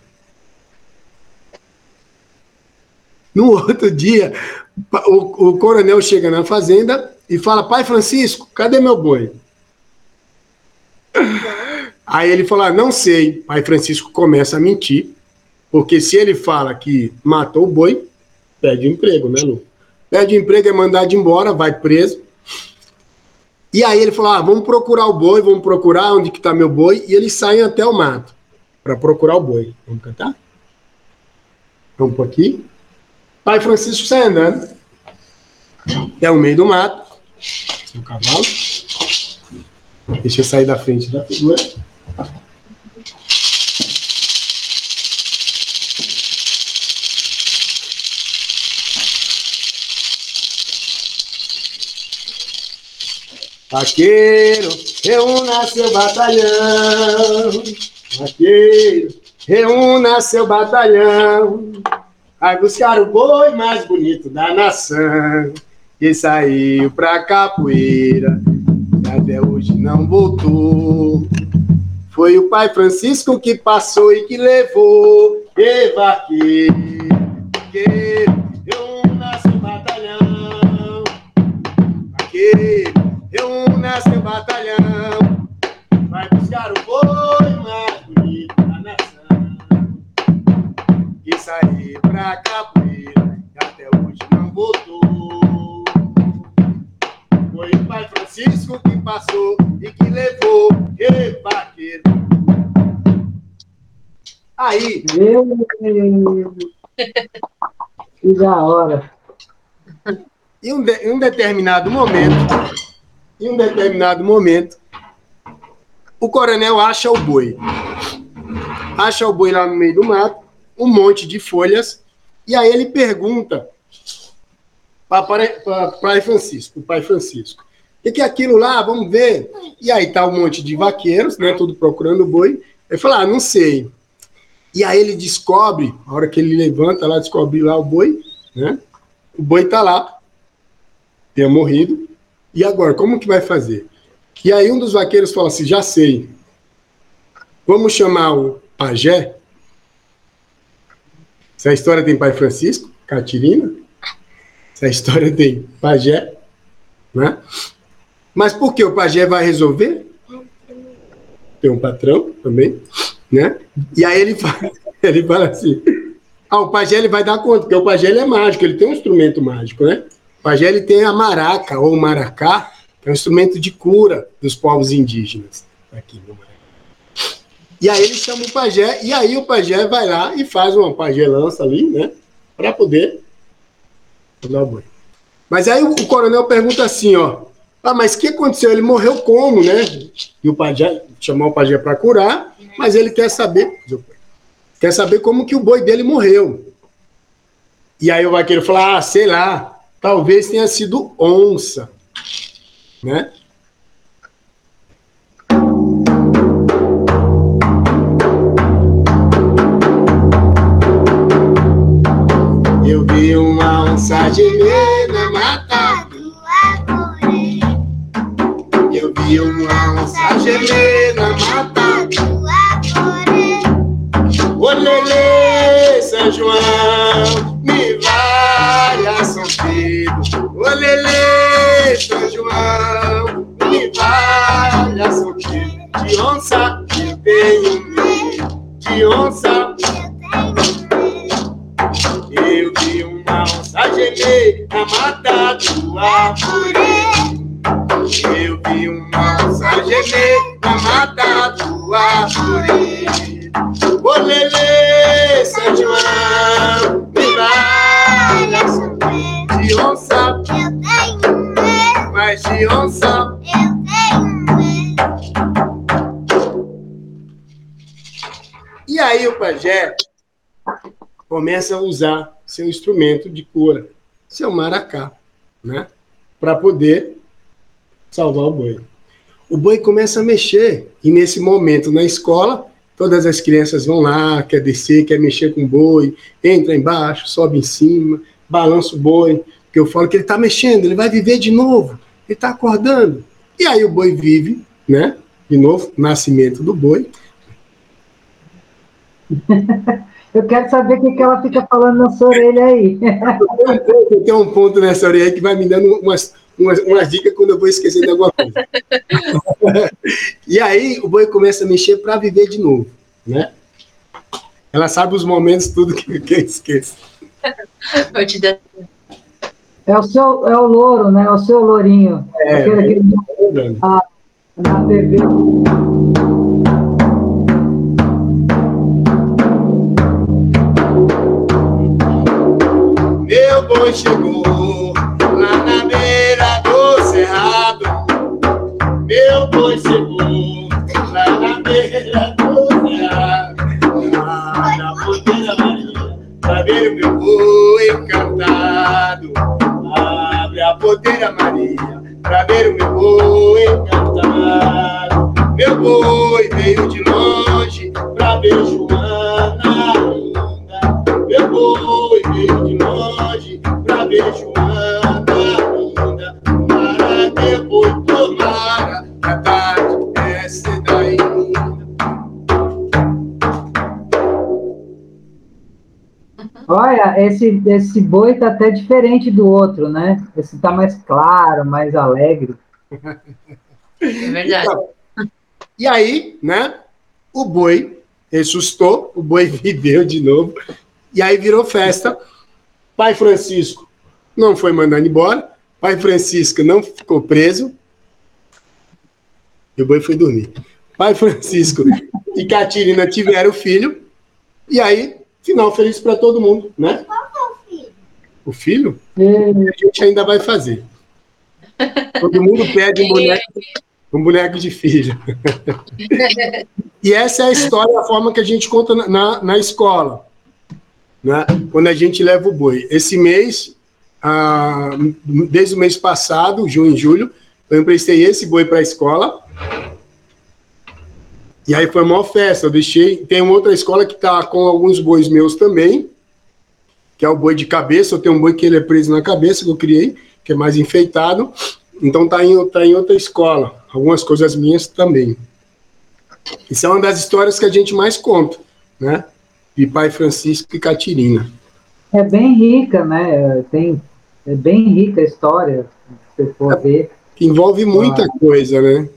Speaker 3: No outro dia, o, o coronel chega na fazenda e fala: Pai Francisco, cadê meu boi? Aí ele falou: ah, não sei. Aí Francisco começa a mentir, porque se ele fala que matou o boi, perde emprego, né, Lu? Perde emprego, é mandado embora, vai preso. E aí ele falou: ah, vamos procurar o boi, vamos procurar onde que está meu boi. E eles saem até o mato para procurar o boi. Vamos cantar? Vamos por aqui. Pai Francisco sai andando. É o meio do mato. Seu cavalo. Deixa eu sair da frente da figura. Vaqueiro, reúna seu batalhão. Vaqueiro, reúna seu batalhão. Vai buscar o boi mais bonito da nação. Que saiu pra capoeira e até hoje não voltou. Foi o pai Francisco que passou e que levou. E vaqueiro, vaqueiro, seu batalhão. Vai buscar o boi mais bonito da nação. Que saiu pra capoeira e até hoje não voltou. Foi o pai Francisco que passou e que levou. E vaqueiro. Aí,
Speaker 2: Meu. Que da hora.
Speaker 3: em um, de- em um determinado momento, em um determinado momento, o coronel acha o boi. Acha o boi lá no meio do mato, um monte de folhas, e aí ele pergunta para pai Francisco, o pai Francisco, o que, é aquilo lá? Vamos ver. E aí tá um monte de vaqueiros, né, tudo procurando o boi. Ele fala, ah, não sei. E aí ele descobre, a hora que ele levanta lá, descobre lá o boi, né? O boi tá lá, tenha morrido. E agora, como que vai fazer? E aí um dos vaqueiros fala assim: já sei. Vamos chamar o pajé. Essa história tem pai Francisco, Catirina. Essa história tem pajé, né? Mas por que o pajé vai resolver? Tem um patrão também, né? E aí ele fala, ele fala assim: ah, o pajé ele vai dar conta, porque o pajé ele é mágico, ele tem um instrumento mágico, né? Pajé ele tem a maraca ou maracá, que é um instrumento de cura dos povos indígenas aqui no Maranhão. E aí ele chama o pajé, e aí o pajé vai lá e faz uma pagelança ali, né? Para poder dar boi. Mas aí o, o coronel pergunta assim, ó. Ah, mas o que aconteceu? Ele morreu como, né? E o pajé chamou o pajé para curar, mas ele quer saber, quer saber como que o boi dele morreu. E aí o vaqueiro fala, ah, sei lá, talvez tenha sido onça, né? Eu vi uma onça gemer na mata,
Speaker 5: do arvoredo,
Speaker 3: eu vi uma onça gemer começa a usar seu instrumento de cura, seu maracá, né? Para poder salvar o boi. O boi começa a mexer, e nesse momento na escola, todas as crianças vão lá, quer descer, quer mexer com o boi, entra embaixo, sobe em cima, balança o boi, porque eu falo que ele está mexendo, ele vai viver de novo, ele está acordando. E aí o boi vive, né? De novo, nascimento do boi,
Speaker 2: Eu quero saber o que, que ela fica falando na sua orelha aí.
Speaker 3: Tem um ponto nessa orelha aí que vai me dando umas, umas, umas dicas quando eu vou esquecer de alguma coisa. e aí o boi começa a mexer para viver de novo, né? Ela sabe os momentos, tudo que, que eu esqueço.
Speaker 4: Eu te dou-
Speaker 2: É o seu, é o louro, né? É o seu lourinho.
Speaker 3: É.
Speaker 2: Aquele que na TV.
Speaker 3: Meu boi chegou lá na beira do cerrado. Meu boi chegou lá na beira do cerrado. Lá na ponteira Maria, pra ver o meu boi encantado. Abre a ponteira Maria, pra ver o meu boi encantado. Meu boi veio de longe pra ver Joana boi veio de longe pra ver Joana linda. Para depois tomara a tarde essa daí.
Speaker 2: Olha, esse, esse boi tá até diferente do outro, né? Esse tá mais claro, mais alegre.
Speaker 4: É verdade.
Speaker 3: Então, E aí, né? O boi ressuscitou, o boi viveu de novo, e aí virou festa. Pai Francisco não foi mandado embora, pai Francisco não ficou preso, e o boi foi dormir. Pai Francisco e Catirina tiveram filho, e aí, final feliz para todo mundo, né? O filho?
Speaker 2: E-
Speaker 3: a gente ainda vai fazer. Todo mundo pede um boneco, um boneco de filho. E essa é a história, a forma que a gente conta na, na escola, né? quando a gente leva o boi. Esse mês, ah, desde o mês passado, junho e julho, eu emprestei esse boi para a escola. E aí foi uma festa. Eu deixei. Tem uma outra escola que está com alguns bois meus também, que é o boi de cabeça. Eu tenho um boi que ele é preso na cabeça, que eu criei, que é mais enfeitado. Então tá em, tá em outra escola. Algumas coisas minhas também. Isso é uma das histórias que a gente mais conta, né? De pai Francisco e Catirina.
Speaker 2: É bem rica, né? Tem, é bem rica a história, se você for ver.
Speaker 3: Que envolve muita coisa, né?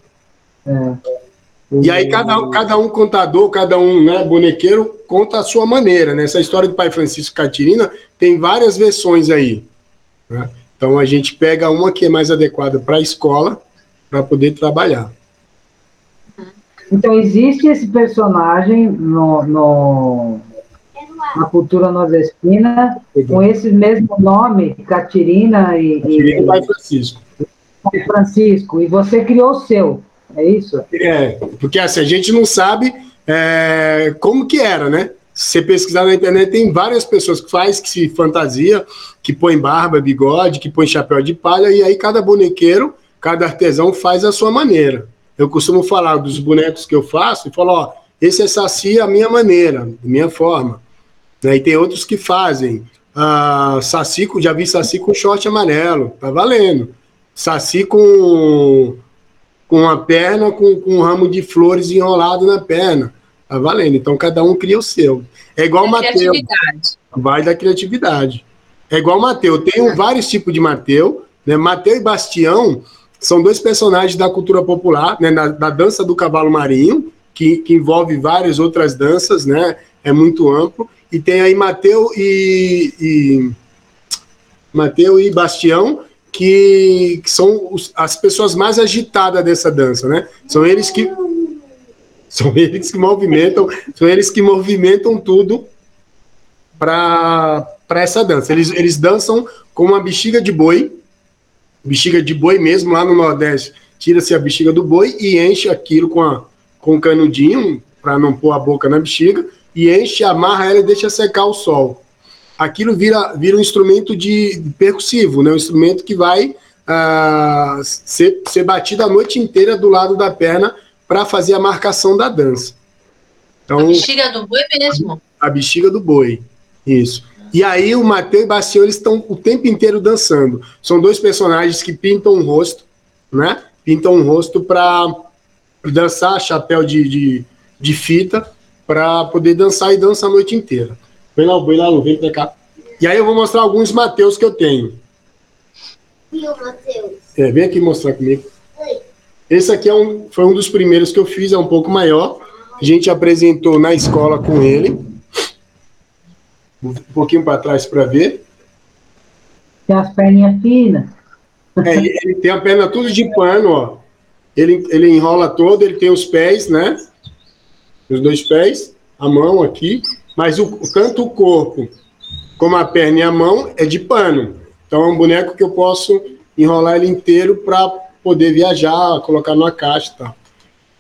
Speaker 2: O-
Speaker 3: E aí cada, um- cada um contador, cada um né, bonequeiro conta a sua maneira, né? Essa história do pai Francisco e Catirina tem várias versões aí. né? Então a gente pega uma que é mais adequada para a escola para poder trabalhar.
Speaker 2: Então, existe esse personagem no, no- na cultura nordestina com esse mesmo nome, Catirina e,
Speaker 3: Catirina e pai Francisco.
Speaker 2: e Francisco, e você criou o seu, é isso?
Speaker 3: É, porque assim, a gente não sabe é, como que era, né? Se você pesquisar na internet, tem várias pessoas que faz, que se fantasia, que põe barba, bigode, que põe chapéu de palha, e aí cada bonequeiro, cada artesão faz a sua maneira. Eu costumo falar dos bonecos que eu faço e falo, ó, esse é saci a minha maneira, a minha forma. Né? E tem outros que fazem. Ah, saci, já vi saci com short amarelo, tá valendo. Saci com com uma perna com, com um ramo de flores enrolado na perna. Tá valendo. Então cada um cria o seu. É igual o Mateus. Vai da criatividade. É igual o Mateu. Tem vários tipos de Mateu. Né? Mateu e Bastião são dois personagens da cultura popular, né? da, da dança do cavalo marinho, que, que envolve várias outras danças, né? É muito amplo. E tem aí Mateu e, e Mateu e Bastião, que, que são os- as pessoas mais agitadas dessa dança, né? São eles que são eles que movimentam, são eles que movimentam tudo para essa dança. Eles, eles dançam com uma bexiga de boi, bexiga de boi mesmo, lá no Nordeste. Tira-se a bexiga do boi e enche aquilo com, a, com um canudinho, para não pôr a boca na bexiga, e enche, amarra ela e deixa secar o sol. Aquilo vira, vira um instrumento de percussivo, né? um instrumento que vai ah, ser, ser batido a noite inteira do lado da perna para fazer a marcação da dança. Então,
Speaker 4: A bexiga do boi mesmo.
Speaker 3: a bexiga do boi. Isso. E aí o Mateu e Bastião eles estão o tempo inteiro dançando. São dois personagens que pintam um rosto, né? Pintam um rosto para dançar, chapéu de, de, de fita, para poder dançar e dança a noite inteira. Vem lá, boi lá, vem pra cá. E aí eu vou mostrar alguns Mateus que eu tenho.
Speaker 5: Viu, Matheus?
Speaker 3: É, vem aqui mostrar comigo.
Speaker 5: Oi.
Speaker 3: Esse aqui é um, foi um dos primeiros que eu fiz, é um pouco maior. A gente apresentou na escola com ele. Um pouquinho para trás para ver.
Speaker 2: Tem as perninhas finas.
Speaker 3: É, ele, tem a perna tudo de pano, ó. Ele, ele enrola todo, ele tem os pés, né? Os dois pés, a mão aqui. Mas o, tanto o corpo como a perna e a mão é de pano. Então é um boneco que eu posso enrolar ele inteiro para poder viajar, colocar numa caixa e tal.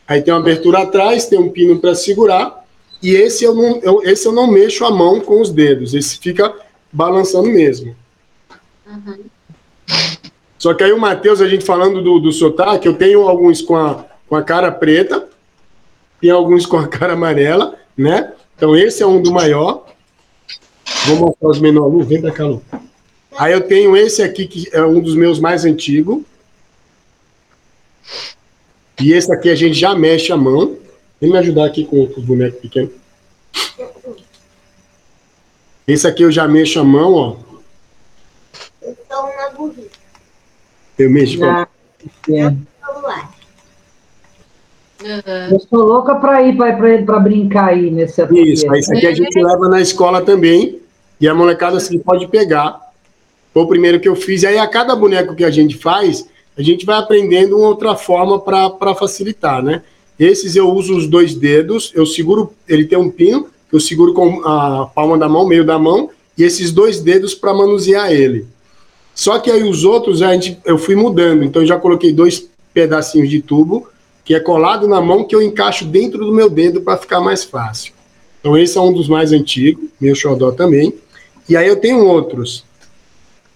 Speaker 3: Aí tem uma abertura atrás, tem um pino para segurar. E esse eu, não, eu, esse eu não mexo a mão com os dedos, esse fica balançando mesmo. Só que aí o Matheus, a gente falando do, do sotaque, eu tenho alguns com a, com a cara preta, tem alguns com a cara amarela, né? Então esse é um do maior. Vou mostrar os menores. Vem pra cá, Lu. Aí eu tenho esse aqui, que é um dos meus mais antigos. E esse aqui a gente já mexe a mão. Vem me ajudar aqui com, com os bonecos pequenos. Esse aqui eu já mexo a mão, ó.
Speaker 5: Eu estou na burrice.
Speaker 3: Eu mexo com a
Speaker 2: Ah, é.
Speaker 5: Vamos lá.
Speaker 4: Aham.
Speaker 2: Eu sou louca para ir para brincar aí nesse ateliê.
Speaker 3: Isso, aí isso aqui a gente leva na escola também, e a molecada assim pode pegar. Foi o primeiro que eu fiz, e aí a cada boneco que a gente faz, a gente vai aprendendo uma outra forma para facilitar, né? Esses eu uso os dois dedos, eu seguro, ele tem um pino, eu seguro com a palma da mão, meio da mão, e esses dois dedos para manusear ele. Só que aí os outros a gente, eu fui mudando, então eu já coloquei dois pedacinhos de tubo, que é colado na mão, que eu encaixo dentro do meu dedo para ficar mais fácil. Então esse é um dos mais antigos, meu xodó também. E aí eu tenho outros.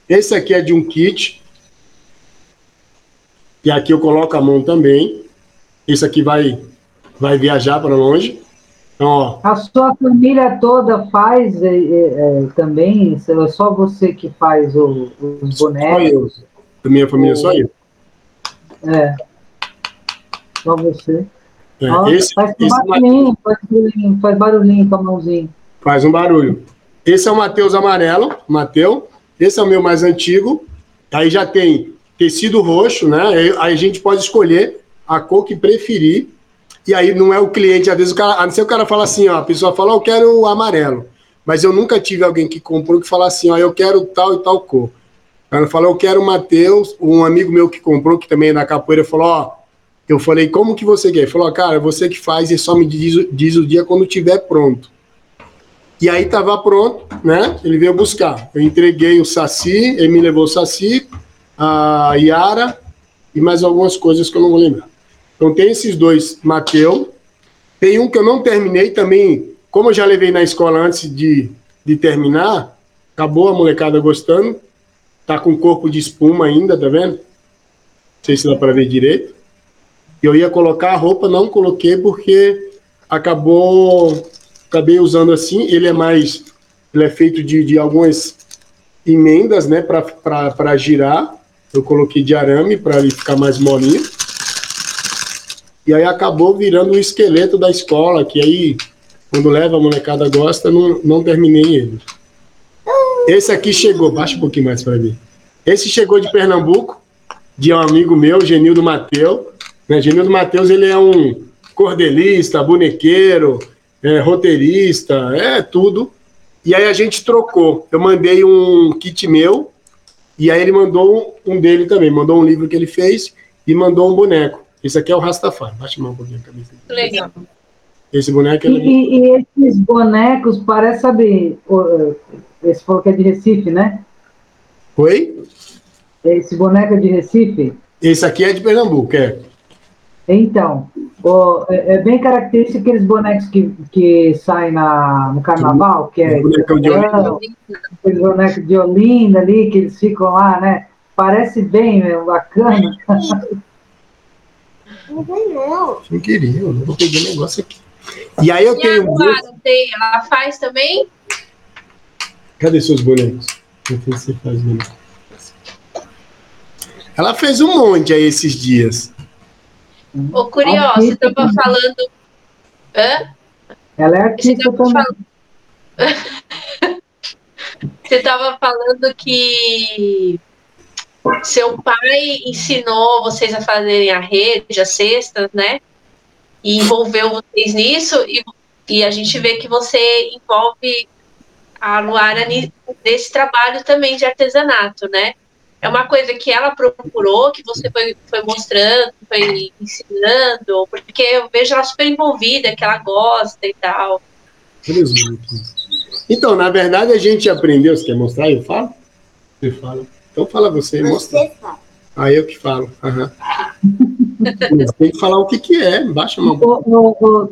Speaker 3: Esse aqui é de um kit, e aqui eu coloco a mão também. Esse aqui vai, vai viajar para longe. Então, ó,
Speaker 2: A sua família toda faz é, é, é, também? É só você que faz o- os
Speaker 3: só eu.
Speaker 2: bonecos?
Speaker 3: Minha família, só eu.
Speaker 2: É. Só você.
Speaker 3: É,
Speaker 2: Ó,
Speaker 3: esse,
Speaker 2: faz
Speaker 3: esse
Speaker 2: barulhinho, faz barulhinho, faz barulhinho com a mãozinha.
Speaker 3: faz um barulho. Esse é o Mateus amarelo, Mateu. Esse é o meu mais antigo. Aí já tem tecido roxo, né? Aí a gente pode escolher a cor que preferir. E aí não é o cliente, às vezes o cara, a não ser o cara fala assim, ó, a pessoa fala, eu quero amarelo. Mas eu nunca tive alguém que comprou que fala assim, ó, eu quero tal e tal cor. O cara falou, eu quero o Matheus, um amigo meu que comprou, que também é da capoeira, falou, ó, eu falei, como que você quer? Ele falou, cara, é você que faz e só me diz, o- diz o dia quando tiver pronto. E aí tava pronto, né? Ele veio buscar. Eu entreguei o Saci, ele me levou o Saci, a Yara e mais algumas coisas que eu não vou lembrar. Então tem esses dois, Mateu. Tem um que eu não terminei também, como eu já levei na escola antes de, de terminar, acabou a molecada gostando. Tá com corpo de espuma ainda, tá vendo? Não sei se dá para ver direito. Eu ia colocar a roupa, não coloquei porque acabou acabei usando assim. Ele é mais, ele é feito de, de algumas emendas, né, para girar. Eu coloquei de arame para ele ficar mais molinho. E aí acabou virando o esqueleto da escola, que aí, quando leva a molecada gosta, não, não terminei ele. Esse aqui chegou, baixa um pouquinho mais para ver. Esse chegou de Pernambuco, de um amigo meu, Genildo Mateus. Né? Genildo Mateus, ele é um cordelista, bonequeiro, é, roteirista, é tudo. E aí a gente trocou. Eu mandei um kit meu, e aí ele mandou um dele também. Mandou um livro que ele fez e mandou um boneco. Esse aqui é o Rastafari. Baixa mais um pouquinho a cabeça.
Speaker 4: Legal.
Speaker 3: Esse boneco
Speaker 2: E,
Speaker 3: ele...
Speaker 2: e- e esses bonecos, parece saber. o- Esse falou que é de Recife, né?
Speaker 3: Oi?
Speaker 2: Esse boneco é de Recife?
Speaker 3: Esse aqui é de Pernambuco, é.
Speaker 2: Então, o- é, é bem característico aqueles bonecos que, que saem na, no carnaval, que é
Speaker 3: Bonecão de Olinda.
Speaker 2: aqueles bonecos de Olinda ali, que eles ficam lá, né? Parece bem, meu, bacana.
Speaker 5: Não não.
Speaker 3: Não queria, eu vou pegar o negócio aqui. E aí eu
Speaker 4: E
Speaker 3: tenho.
Speaker 4: Luara, tem- ela faz também?
Speaker 3: Cadê seus bonecos? Que você faz, boneco? Ela fez um monte aí esses dias.
Speaker 4: Ô, curiosa, você estava falando. Hã?
Speaker 2: Ela é
Speaker 4: Você
Speaker 2: artista também.
Speaker 4: falando... Você estava falando que seu pai ensinou vocês a fazerem a rede, as cestas, né? E envolveu vocês nisso, e, e a gente vê que você envolve a Luara nesse trabalho também de artesanato, né? É uma coisa que ela procurou, que você foi, foi mostrando, foi ensinando, porque eu vejo ela super envolvida, que ela gosta e tal.
Speaker 3: Então, na verdade, a gente aprendeu. Você quer mostrar? Eu falo? Você fala. Então fala você,
Speaker 5: Você
Speaker 3: mostra.
Speaker 5: fala.
Speaker 3: Ah, eu que falo. Aham. Tem que falar o que, que é. Baixa uma
Speaker 2: Ô, ô, ô,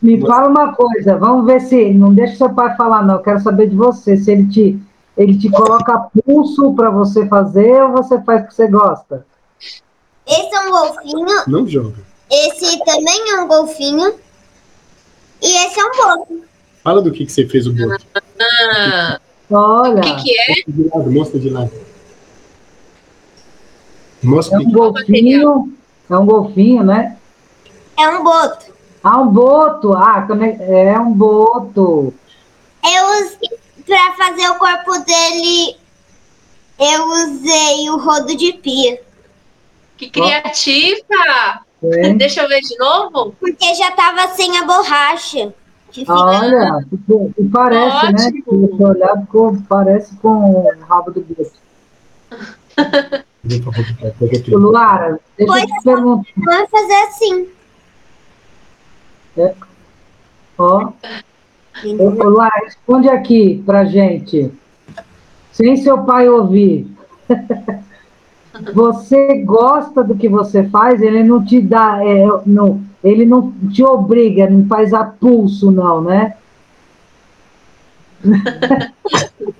Speaker 2: me fala uma coisa, vamos ver se. Não deixa seu pai falar, não. Eu quero saber de você. Se ele te, ele te coloca pulso para você fazer ou você faz o que você gosta?
Speaker 5: Esse é um golfinho,
Speaker 3: Não joga.
Speaker 5: esse também é um golfinho. E esse é um boto.
Speaker 3: Fala do que, que você fez o boto.
Speaker 4: Ah,
Speaker 2: Olha,
Speaker 4: o que, que é?
Speaker 3: Mostra de lado, mostra de lado. Mostra
Speaker 2: é um golfinho, é um golfinho, né?
Speaker 5: É um boto.
Speaker 2: Ah, um boto. Ah, também é um boto.
Speaker 5: Eu usei, pra fazer o corpo dele, eu usei o rodo de pia.
Speaker 4: Que criativa!
Speaker 2: É.
Speaker 4: Deixa eu ver de novo.
Speaker 5: Porque já tava sem a borracha.
Speaker 2: Olha, ficou- e parece, né?
Speaker 4: Ótimo.
Speaker 2: Se você olhar, ficou, parece com o rabo do boto. Ô, Luara, deixa eu te perguntar.
Speaker 5: Vamos fazer assim.
Speaker 2: Ó, ô, ô, Luara, responde aqui pra gente. Sem seu pai ouvir. Você gosta do que você faz? Ele não te dá, é, não, ele não te obriga, não faz a pulso, não, né?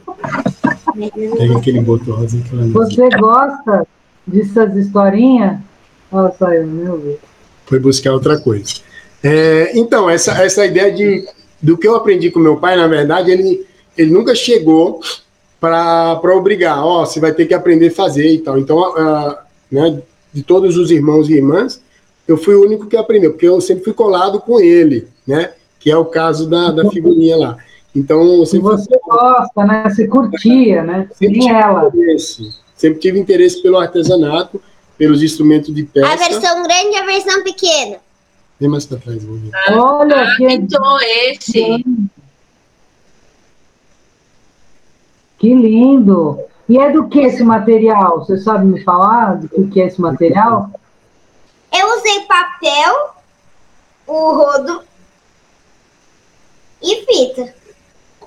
Speaker 3: Pega aquele rosa que lá
Speaker 2: Você gosta dessas historinhas? Olha só, eu meu Deus.
Speaker 3: foi buscar outra coisa. É, então, essa, essa ideia de do que eu aprendi com meu pai, na verdade, ele, ele nunca chegou para obrigar, ó, você vai ter que aprender a fazer e tal. Então, né, de todos os irmãos e irmãs, eu fui o único que aprendeu, porque eu sempre fui colado com ele, né? Que é o caso da, da figurinha lá. Então, sempre,
Speaker 2: você gosta, né? Você curtia, né?
Speaker 3: sempre tive
Speaker 2: ela.
Speaker 3: interesse. Sempre tive interesse pelo artesanato, pelos instrumentos de
Speaker 5: A
Speaker 3: pesca.
Speaker 5: versão grande e a versão pequena.
Speaker 3: Vem mais para trás, vamos ver.
Speaker 2: Olha
Speaker 4: Ah,
Speaker 2: que,
Speaker 4: pintou esse.
Speaker 2: que lindo. E é do que esse material? Você sabe me falar do que é esse material?
Speaker 5: Eu usei papel, o rodo e fita.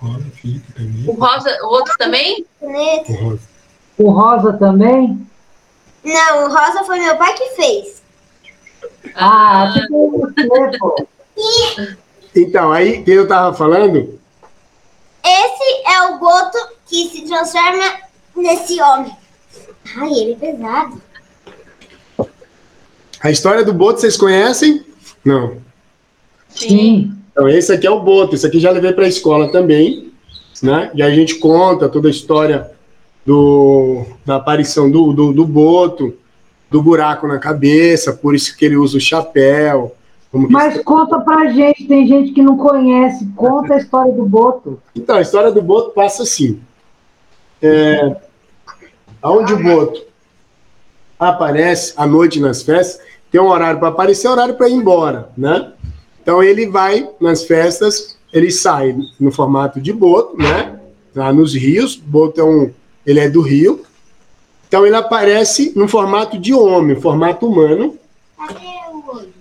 Speaker 3: Cola, fita também.
Speaker 4: O rosa, o outro também?
Speaker 3: O rosa.
Speaker 2: O rosa também?
Speaker 5: Não, o rosa foi meu pai que fez.
Speaker 2: Ah, pô.
Speaker 3: Então, aí, que eu tava falando,
Speaker 5: Esse é o boto que se transforma nesse homem. Ai, ele é pesado.
Speaker 3: a história do Boto vocês conhecem? Não.
Speaker 2: Sim.
Speaker 3: Então, esse aqui é o Boto, esse aqui já levei para a escola também, né? E a gente conta toda a história do, da aparição do, do, do Boto, do buraco na cabeça, por isso que ele usa o chapéu. Que
Speaker 2: Mas conta pra gente, tem gente que não conhece. Conta a história do Boto.
Speaker 3: Então, a história do Boto passa assim. É, aonde o Boto aparece à noite nas festas, tem um horário para aparecer, horário para ir embora, né? Então ele vai nas festas, ele sai no formato de Boto, né? Lá nos rios, Boto é um, ele é do rio. Então ele aparece no formato de homem, formato humano,
Speaker 5: Cadê o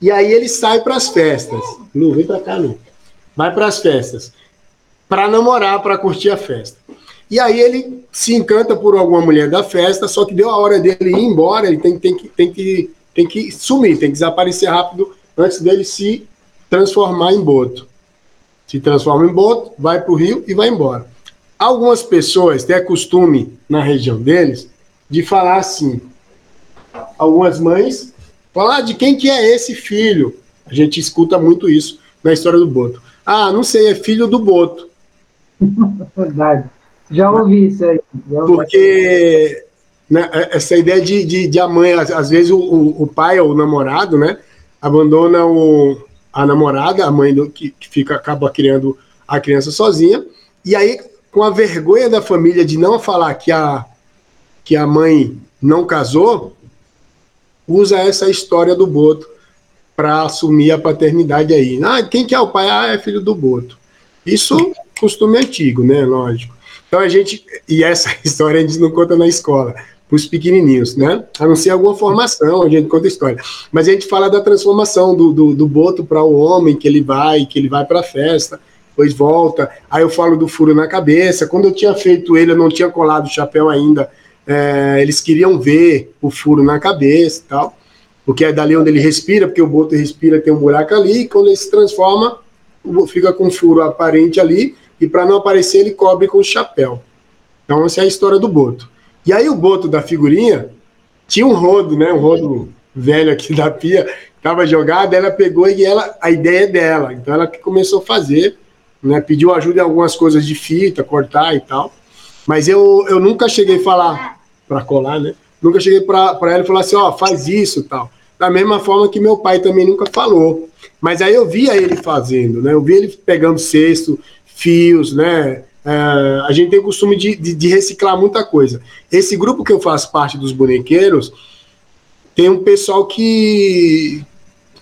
Speaker 3: e aí ele sai para as festas. Lu, vem para cá, Lu. Vai para as festas. Para namorar, para curtir a festa. E aí ele se encanta por alguma mulher da festa, só que deu a hora dele ir embora, ele tem, tem, que, tem, que, tem que sumir, tem que desaparecer rápido antes dele se transformar em boto. Se transforma em boto, vai para o rio e vai embora. Algumas pessoas têm costume na região deles de falar assim. Algumas mães falar de quem que é esse filho. A gente escuta muito isso na história do Boto. Ah, não sei, é filho do Boto.
Speaker 2: Verdade. Já ouvi isso aí. Ouvi.
Speaker 3: Porque né, essa ideia de, de, de a mãe, às, vezes o, o pai ou o namorado, né, abandona o, a namorada, a mãe do, que, que fica, acaba criando a criança sozinha, e aí, com a vergonha da família de não falar que a, que a mãe não casou, usa essa história do Boto para assumir a paternidade aí. Ah, quem que é o pai? Ah, é filho do Boto. Isso costume antigo, né? Lógico. Então a gente. E essa história a gente não conta na escola, para os pequenininhos, né? A não ser alguma formação, a gente conta história. Mas a gente fala da transformação do, do, do Boto para o homem, que ele vai, que ele vai para a festa, depois volta. Aí eu falo do furo na cabeça. Quando eu tinha feito ele, eu não tinha colado o chapéu ainda. É, eles queriam ver o furo na cabeça e tal, porque é dali onde ele respira, porque o boto respira, tem um buraco ali, e quando ele se transforma, fica com um furo aparente ali, e para não aparecer, ele cobre com o chapéu. Então, essa é a história do boto. E aí, o boto da figurinha tinha um rodo, né? Um rodo velho aqui da pia, estava jogado, ela pegou e ela, a ideia é dela. Então, ela que começou a fazer, né? Pediu ajuda em algumas coisas de fita, cortar e tal. Mas eu, eu nunca cheguei a falar para colar, né? Nunca cheguei para ela e falar assim, ó, oh, faz isso tal. Da mesma forma que meu pai também nunca falou. Mas aí eu via ele fazendo, né? Eu via ele pegando cesto, fios, né? É, a gente tem o costume de, de, de, reciclar muita coisa. Esse grupo que eu faço parte dos bonequeiros tem um pessoal que,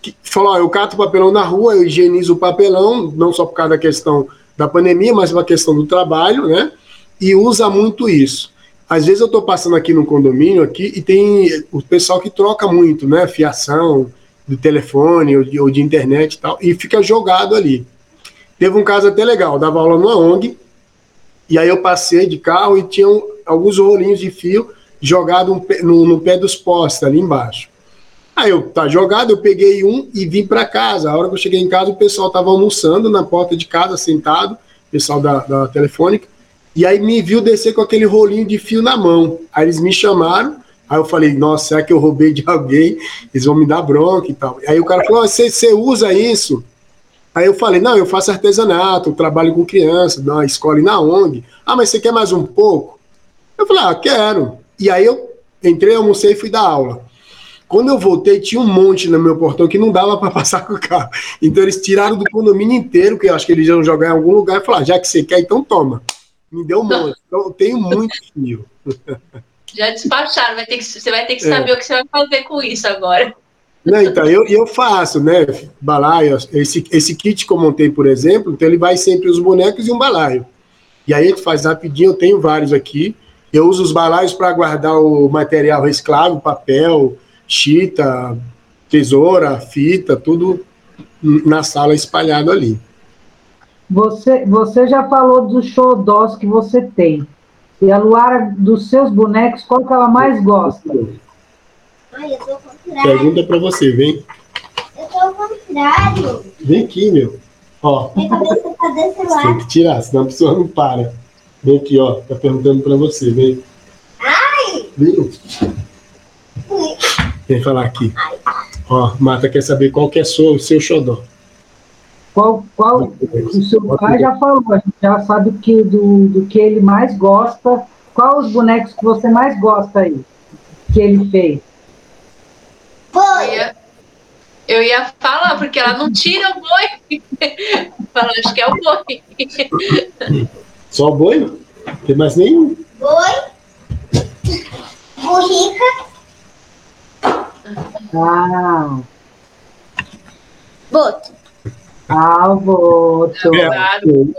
Speaker 3: que falou: ó, eu cato papelão na rua, eu higienizo o papelão, não só por causa da questão da pandemia, mas pela questão do trabalho, né? E usa muito isso. Às vezes eu estou passando aqui no condomínio aqui e tem o pessoal que troca muito, né? Fiação do telefone ou de, ou de internet e tal, e fica jogado ali. Teve um caso até legal, dava aula numa ONG, e aí eu passei de carro e tinham alguns rolinhos de fio jogado no, no pé dos postes ali embaixo. Aí eu tá jogado, eu peguei um e vim para casa. A hora que eu cheguei em casa, o pessoal estava almoçando na porta de casa, sentado, pessoal da, da telefônica. E aí me viu descer com aquele rolinho de fio na mão. Aí eles me chamaram, aí eu falei, nossa, será que eu roubei de alguém? Eles vão me dar bronca e tal. Aí o cara falou, você usa isso? Aí eu falei, não, eu faço artesanato, trabalho com crianças, na escola e na ONG. Ah, mas você quer mais um pouco? Eu falei, ah, quero. E aí eu entrei, almocei e fui dar aula. Quando eu voltei, tinha um monte no meu portão que não dava para passar com o carro. Então eles tiraram do condomínio inteiro, que eu acho que eles iam jogar em algum lugar, e falaram, ah, já que você quer, então toma. Me deu um monte. Então, eu tenho muito fio.
Speaker 4: Já despacharam, vai ter que, você vai ter que saber é. o que você vai fazer com isso agora.
Speaker 3: Não, então, eu, eu faço, né? Balaio, esse, esse kit que eu montei, por exemplo, então ele vai sempre os bonecos e um balaio. E aí a gente faz rapidinho, eu tenho vários aqui. Eu uso os balaios para guardar o material reciclável, papel, chita, tesoura, fita, tudo na sala espalhado ali.
Speaker 2: Você, você já falou dos xodós que você tem. E a Luara, dos seus bonecos, qual que ela mais gosta?
Speaker 5: Ai, eu tô ao contrário.
Speaker 3: Pergunta pra você, vem.
Speaker 5: Eu tô ao contrário.
Speaker 3: Vem aqui, meu. Ó.
Speaker 5: Minha cabeça tá desse lado.
Speaker 3: Você tem que tirar, senão a pessoa não para. Vem aqui, ó. Tá perguntando pra você, vem.
Speaker 5: Ai!
Speaker 3: Viu? Vem falar aqui.
Speaker 5: Ai.
Speaker 3: Ó, Marta quer saber qual que é o seu xodó.
Speaker 2: Qual, qual o seu pai já falou, a gente já sabe que, do, do que ele mais gosta. Qual os bonecos que você mais gosta aí? Que ele fez?
Speaker 5: Foi!
Speaker 4: Eu ia, eu ia falar, porque ela não tira o boi. Fala, acho que é o boi.
Speaker 3: Só o boi? Não tem mais nenhum.
Speaker 5: Boi. Burrica.
Speaker 2: Ah,
Speaker 5: Boto.
Speaker 2: ah, o voto.
Speaker 3: É.
Speaker 4: Claro.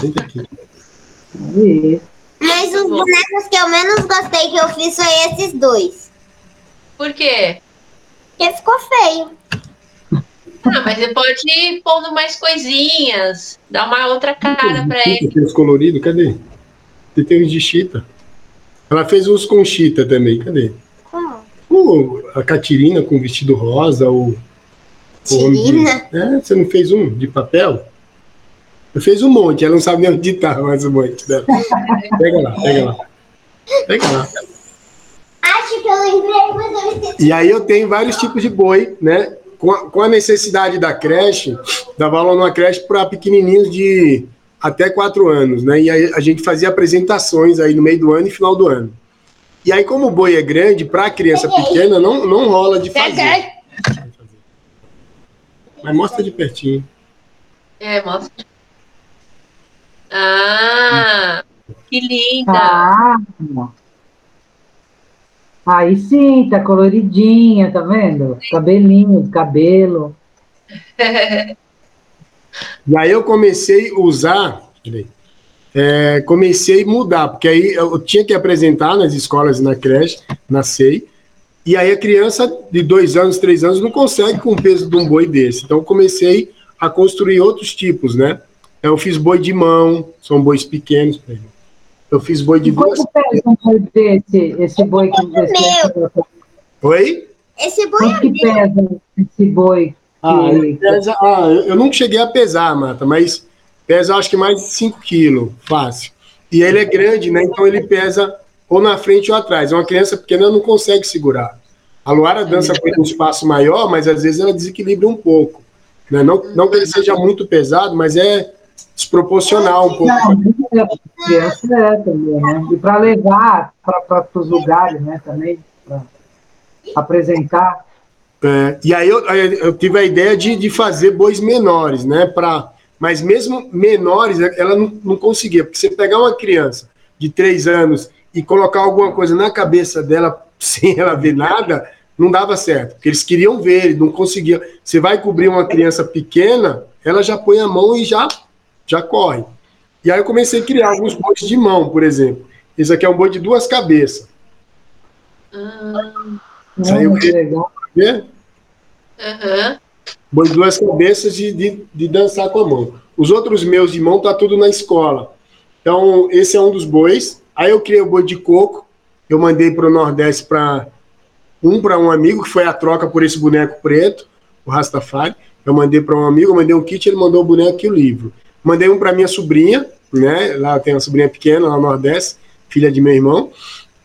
Speaker 3: Senta aqui.
Speaker 2: Isso.
Speaker 5: Mas os bonecos que eu menos gostei que eu fiz foi esses dois.
Speaker 4: Por quê?
Speaker 5: Porque ficou feio.
Speaker 4: Ah, mas você pode ir pondo mais coisinhas, dar uma outra cara pra ele.
Speaker 3: Aqueles coloridos, cadê? Você tem uns de chita. Ela fez uns com chita também, cadê?
Speaker 5: Qual?
Speaker 3: O, a Catirina com vestido rosa, o. o homem de-
Speaker 5: Tirina?
Speaker 3: É, você não fez um de papel? Eu fiz um monte, ela não sabe nem onde tá mais um monte dela. Pega lá, pega lá. Pega lá.
Speaker 5: Acho que eu lembrei, mas eu esqueci.
Speaker 3: E aí eu tenho vários tipos de boi, né? Com a, com a necessidade da creche, dava aula numa creche para pequenininhos de até quatro anos, né? E aí a gente fazia apresentações aí no meio do ano e final do ano. E aí, como o boi é grande, para a criança pequena, não, não rola de fazer. Mas mostra de pertinho.
Speaker 4: É, mostra. Ah, que linda!
Speaker 2: Ah, aí sim, tá coloridinha, tá vendo? Cabelinho, cabelo.
Speaker 3: E aí eu comecei a usar, é, comecei a mudar, porque aí eu tinha que apresentar nas escolas, na creche, na SEI, e aí a criança de dois anos, três anos não consegue com o peso de um boi desse. Então comecei a construir outros tipos, né? Eu fiz boi de mão, são bois pequenos. Eu fiz boi de
Speaker 2: duas. Quanto pesa um boi desse, esse boi que você
Speaker 3: Oi?
Speaker 5: Esse boi
Speaker 2: Quanto
Speaker 5: é
Speaker 2: que pesa esse boi?
Speaker 3: Ah, pesa, ah, eu não cheguei a pesar, Mata, mas pesa acho que mais de 5 quilos, fácil. E ele é grande, né? Então ele pesa ou na frente ou atrás. Uma criança pequena não consegue segurar. A Luara dança com um espaço maior, mas às vezes ela desequilibra um pouco. Né? Não, não que ele seja muito pesado, mas é desproporcional um pouco. Não,
Speaker 2: criança é também, né? E para levar para os lugares, né? Também, para apresentar.
Speaker 3: É, e aí eu, eu, tive a ideia de, de fazer bois menores, né? Pra, mas mesmo menores, ela não, não conseguia, porque você pegar uma criança de três anos e colocar alguma coisa na cabeça dela sem ela ver nada, não dava certo, porque eles queriam ver, não conseguiam. Você vai cobrir uma criança pequena, ela já põe a mão e já, já corre. E aí eu comecei a criar alguns bois de mão, por exemplo. Esse aqui é um boi de duas cabeças.
Speaker 2: Hum. Saiu que legal.
Speaker 3: Né? Uhum. Boi de duas cabeças de, de, de, dançar com a mão. Os outros meus de mão tá tudo na escola. Então, esse é um dos bois. Aí eu criei o boi de coco. Eu mandei para o Nordeste para um para um amigo, que foi a troca por esse boneco preto, o Rastafari. Eu mandei para um amigo, eu mandei um kit, ele mandou o boneco e o livro. Mandei um para minha sobrinha, né? Lá tem uma sobrinha pequena, lá no Nordeste, filha de meu irmão.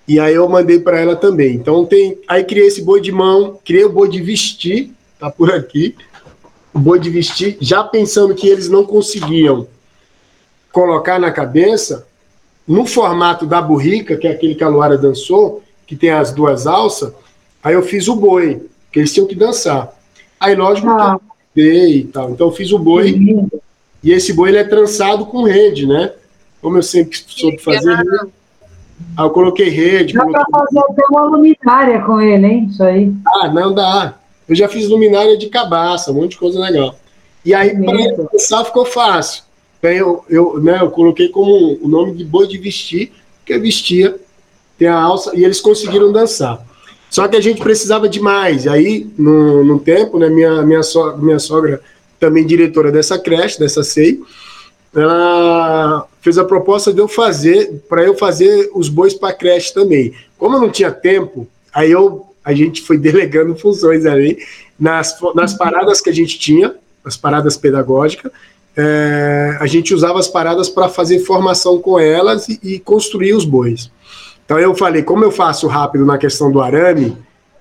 Speaker 3: E aí eu mandei para ela também. Então tem, aí criei esse boi de mão, criei o boi de vestir, tá por aqui. O boi de vestir, já pensando que eles não conseguiam colocar na cabeça, no formato da burrica, que é aquele que a Luara dançou, que tem as duas alças, aí eu fiz o boi, que eles tinham que dançar. Aí, lógico ah. que eu e tal. Então eu fiz o boi, e esse boi ele é trançado com rede, né? Como eu sempre soube fazer. Né? Aí eu coloquei rede.
Speaker 2: Dá
Speaker 3: coloquei...
Speaker 2: para fazer até uma luminária com ele, hein? Isso aí.
Speaker 3: Ah, não dá. Eu já fiz luminária de cabaça, um monte de coisa legal. E aí, para começar, ficou fácil. Eu, eu, né, eu coloquei como o nome de boi de vestir, porque vestia, tem a alça, e eles conseguiram dançar. Só que a gente precisava de mais. E aí, no, no tempo, né, minha, minha, sogra, minha sogra, também diretora dessa creche, dessa SEI, ela fez a proposta de eu fazer, para eu fazer os bois para creche também. Como eu não tinha tempo, aí eu, a gente foi delegando funções ali nas, nas paradas que a gente tinha, as paradas pedagógicas, é, a gente usava as paradas para fazer formação com elas e, e, construir os bois. Então eu falei, como eu faço rápido na questão do arame,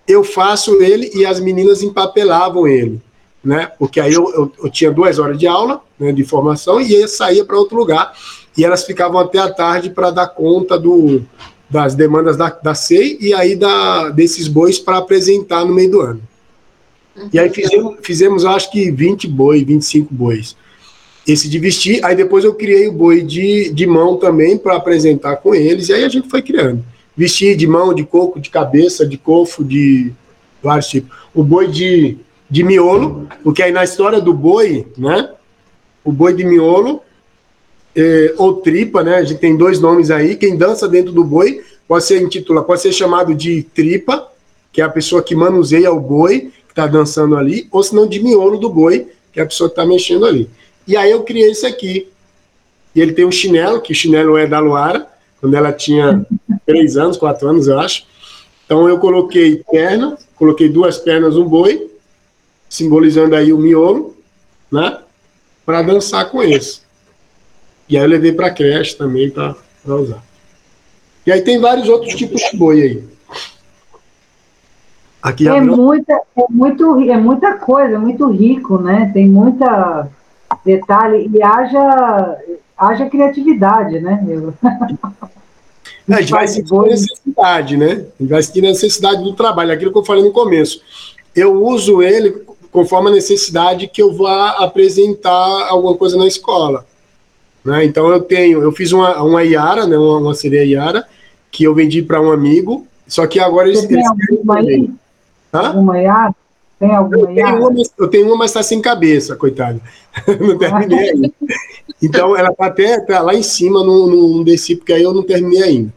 Speaker 3: eu faço ele e as meninas empapelavam ele né? Porque aí eu, eu, eu tinha duas horas de aula né, de formação e saía para outro lugar. E elas ficavam até a tarde para dar conta do, das demandas da, da SEI e aí da, desses bois para apresentar no meio do ano. E aí fizemos, fizemos, acho que 20 bois, 25 bois. Esse de vestir, aí depois eu criei o boi de, de mão também para apresentar com eles, e aí a gente foi criando. Vestir de mão, de coco, de cabeça, de cofo, de vários tipos. O boi de, de miolo, porque aí na história do boi, né? O boi de miolo, é, ou tripa, né? A gente tem dois nomes aí. Quem dança dentro do boi pode ser intitulado, pode ser chamado de tripa, que é a pessoa que manuseia o boi, que está dançando ali, ou se não de miolo do boi, que é a pessoa que está mexendo ali. E aí eu criei esse aqui. E ele tem um chinelo, que o chinelo é da Luara, quando ela tinha três anos, quatro anos, eu acho. Então eu coloquei perna, coloquei duas pernas, um boi, simbolizando aí o miolo, né? Para dançar com esse. E aí eu levei para a creche também para usar. E aí tem vários outros tipos de boi aí.
Speaker 2: Aqui é, muita, é, muito, é muita coisa, é muito rico, né? Tem muita detalhe e haja, haja criatividade, né?
Speaker 3: É, a gente vai seguir a necessidade, né? A gente vai seguir a necessidade do trabalho, aquilo que eu falei no começo. Eu uso ele conforme a necessidade que eu vá apresentar alguma coisa na escola. Né? Então eu tenho, eu fiz uma, uma Iara, né, uma, uma sereia Iara, que eu vendi para um amigo, só que agora eles,
Speaker 2: Você tem
Speaker 3: eles
Speaker 2: alguma Iara? Tem
Speaker 3: Eu
Speaker 2: alguma
Speaker 3: tenho,
Speaker 2: Iara?
Speaker 3: uma, eu tenho uma, mas está sem cabeça, coitada. não terminei ainda. Então, ela está até tá lá em cima, não, não desci, porque aí eu não terminei ainda.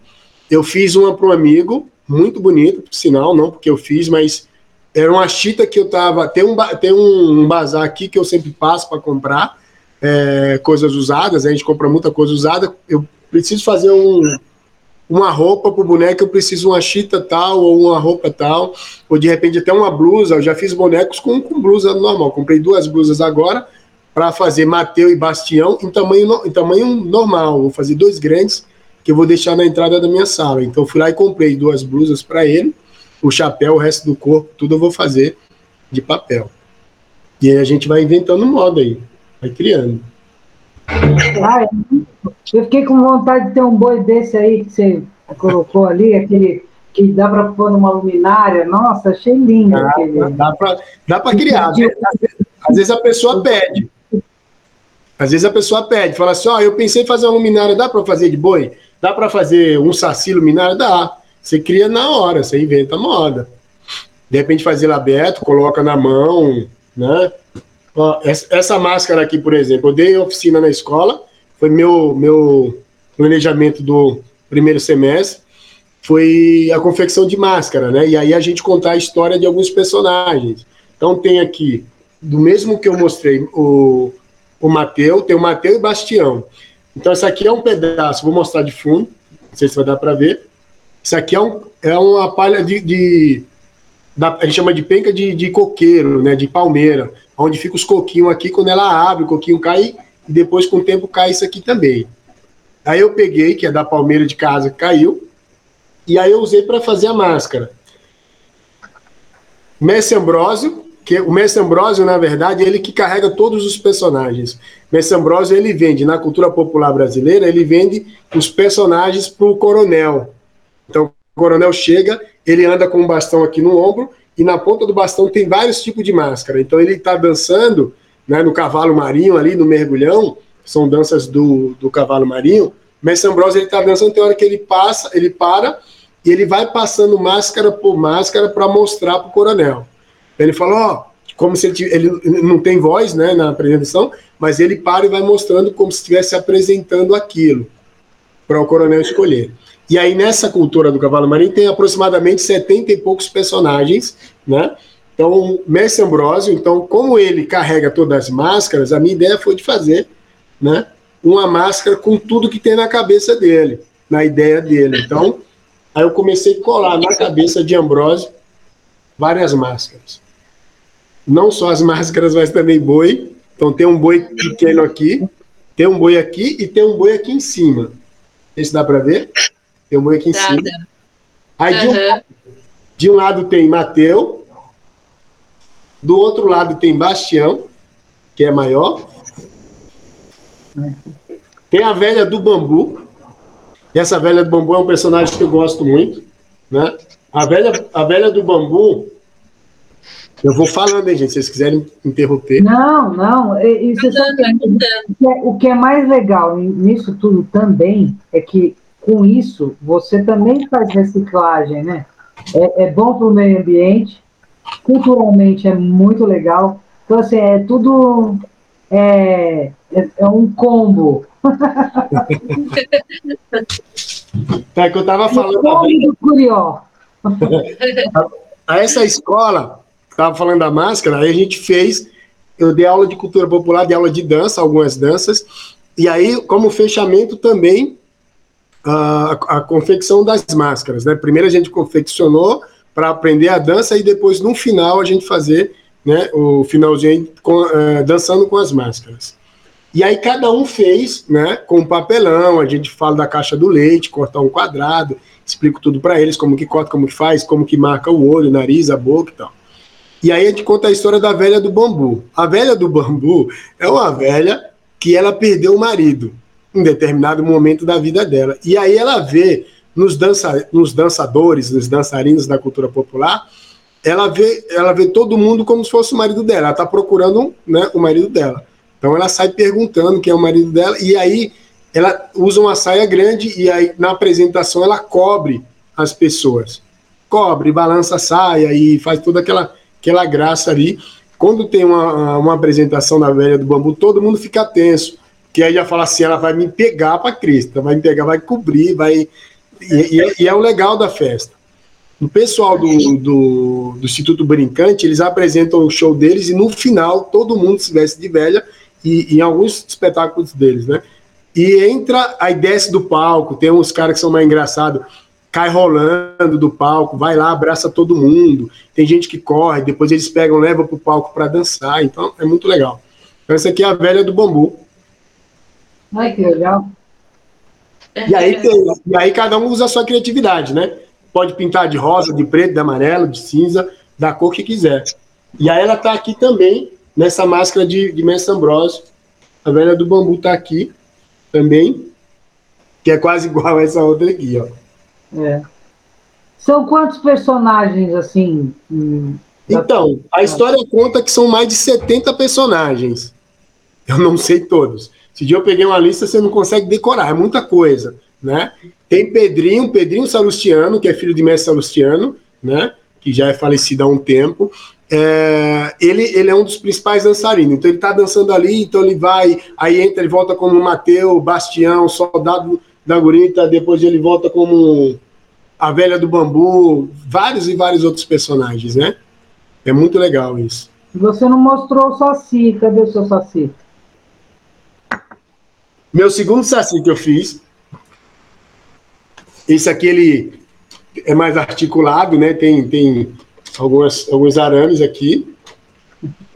Speaker 3: Eu fiz uma para um amigo, muito bonita, por sinal, não porque eu fiz, mas era uma chita que eu tava. Tem um, tem um bazar aqui que eu sempre passo para comprar é, coisas usadas, a gente compra muita coisa usada. Eu preciso fazer um, uma roupa pro boneco, eu preciso uma chita tal, ou uma roupa tal, ou de repente até uma blusa. Eu já fiz bonecos com, com blusa normal. Comprei duas blusas agora para fazer Mateu e Bastião em tamanho, em tamanho normal. Vou fazer dois grandes que eu vou deixar na entrada da minha sala. Então fui lá e comprei duas blusas para ele, o chapéu, o resto do corpo, tudo eu vou fazer de papel. E aí a gente vai inventando moda aí, vai criando.
Speaker 2: Ah, eu fiquei com vontade de ter um boi desse aí que você colocou ali, aquele que dá para pôr numa luminária. Nossa, achei lindo
Speaker 3: Dá,
Speaker 2: aquele.
Speaker 3: dá para dá pra criar. Às vezes, às vezes a pessoa pede. Às vezes a pessoa pede, fala assim: Ó, eu pensei em fazer uma luminária, dá para fazer de boi? Dá para fazer um saci luminária? Dá. Você cria na hora, você inventa moda. De repente faz ele aberto, coloca na mão, né? Ó, essa, essa máscara aqui, por exemplo, eu dei oficina na escola, foi meu, meu planejamento do primeiro semestre, foi a confecção de máscara, né? E aí a gente contar a história de alguns personagens. Então tem aqui, do mesmo que eu mostrei, o, o Mateu, tem o Mateu e o Bastião. Então essa aqui é um pedaço, vou mostrar de fundo, não sei se vai dar para ver. Isso aqui é, um, é uma palha de, de da- a gente chama de penca de, de coqueiro, né, de palmeira, onde fica os coquinhos aqui, quando ela abre, o coquinho cai, e depois com o tempo cai isso aqui também. Aí eu peguei, que é da palmeira de casa, que caiu, e aí eu usei para fazer a máscara. Mestre Ambrósio, que o Mestre Ambrósio, na verdade, é ele que carrega todos os personagens. Mestre Ambrósio, ele vende, na cultura popular brasileira, ele vende os personagens para o coronel. Então, o coronel chega, ele anda com um bastão aqui no ombro, e na ponta do bastão tem vários tipos de máscara. Então, ele está dançando né, no cavalo marinho, ali no mergulhão, são danças do, do cavalo marinho. Mestre Ambrósio, ele está dançando, tem hora que ele passa, ele para, e ele vai passando máscara por máscara para mostrar para o coronel. Ele fala, ó, como se ele, ele não tem voz né, na apresentação, mas ele para e vai mostrando como se estivesse apresentando aquilo para o coronel escolher. E aí, nessa cultura do cavalo marinho, tem aproximadamente 70 e poucos personagens, né? Então, Mestre Ambrósio, então, como ele carrega todas as máscaras, a minha ideia foi de fazer, né? Uma máscara com tudo que tem na cabeça dele, na ideia dele. Então, aí eu comecei a colar na cabeça de Ambrósio várias máscaras. Não só as máscaras, mas também boi. Então, tem um boi pequeno aqui, tem um boi aqui e tem um boi aqui em cima. Esse dá para ver? Tem um boi aqui em
Speaker 4: Dá,
Speaker 3: cima. Aí de um, de um lado tem Mateu, do outro lado tem Bastião, que é maior. Tem a velha do bambu. E essa velha do bambu é um personagem que eu gosto muito, né? A velha, a velha do bambu. Eu vou falando, hein, gente, se vocês quiserem interromper.
Speaker 2: Não, não. E, e você sabe que- o que é- o que é mais legal nisso tudo também é que com isso você também faz reciclagem, né? É, é bom para o meio ambiente, culturalmente é muito legal. Então, assim, é tudo. É, é, é um combo.
Speaker 3: É que eu estava falando
Speaker 2: combo Curió.
Speaker 3: a essa escola, estava falando da máscara, aí a gente fez, eu dei aula de cultura popular, dei aula de dança, algumas danças, e aí, como fechamento também, a, a confecção das máscaras, né? Primeiro a gente confeccionou para aprender a dança e depois, no final, a gente fazer né, o finalzinho com, eh, dançando com as máscaras. E aí cada um fez, né, com papelão, a gente fala da caixa do leite, cortar um quadrado, explico tudo para eles, como que corta, como que faz, como que marca o olho, o nariz, a boca e tal. E aí a gente conta a história da velha do bambu. A velha do bambu é uma velha que ela perdeu o marido em determinado momento da vida dela. E aí ela vê nos, dança, nos dançadores, nos dançarinos da cultura popular, ela vê, ela vê todo mundo como se fosse o marido dela. Ela está procurando né, o marido dela. Então ela sai perguntando quem é o marido dela, e aí ela usa uma saia grande, e aí na apresentação ela cobre as pessoas. Cobre, balança a saia e faz toda aquela, aquela graça ali. Quando tem uma, uma apresentação da velha do bambu, todo mundo fica tenso. Que aí já fala assim, ela vai me pegar para Cristo, vai me pegar, vai cobrir, vai. E, e, e, é o legal da festa. O pessoal do, do, do, Instituto Brincante, eles apresentam o show deles e no final todo mundo se veste de velha e, em alguns espetáculos deles, né? E entra, aí desce do palco, tem uns caras que são mais engraçados, cai rolando do palco, vai lá, abraça todo mundo. Tem gente que corre, depois eles pegam, levam pro palco para dançar. Então é muito legal. Então, essa aqui é a velha do bambu.
Speaker 2: Ai, que legal.
Speaker 3: E aí, tem, e aí cada um usa a sua criatividade, né? Pode pintar de rosa, de preto, de amarelo, de cinza, da cor que quiser. E aí ela tá aqui também, nessa máscara de, de Mestre Ambrosio. A velha do bambu tá aqui também, que é quase igual a essa outra aqui, ó.
Speaker 2: É. São quantos personagens, assim? Hum,
Speaker 3: então, a história conta que são mais de 70 personagens. Eu não sei todos. Esse dia eu peguei uma lista, você não consegue decorar, é muita coisa, né? Tem Pedrinho, Pedrinho Salustiano, que é filho de mestre Salustiano, né? Que já é falecido há um tempo. É, ele, ele é um dos principais dançarinos, então ele tá dançando ali, então ele vai, aí entra, ele volta como Mateu, Bastião, soldado da Gurita, depois ele volta como a velha do bambu, vários e vários outros personagens, né? É muito legal isso.
Speaker 2: Você não mostrou o Saci, cadê o seu Saci?
Speaker 3: Meu segundo Saci que eu fiz, esse aqui ele é mais articulado, né? Tem, tem algumas, alguns arames aqui.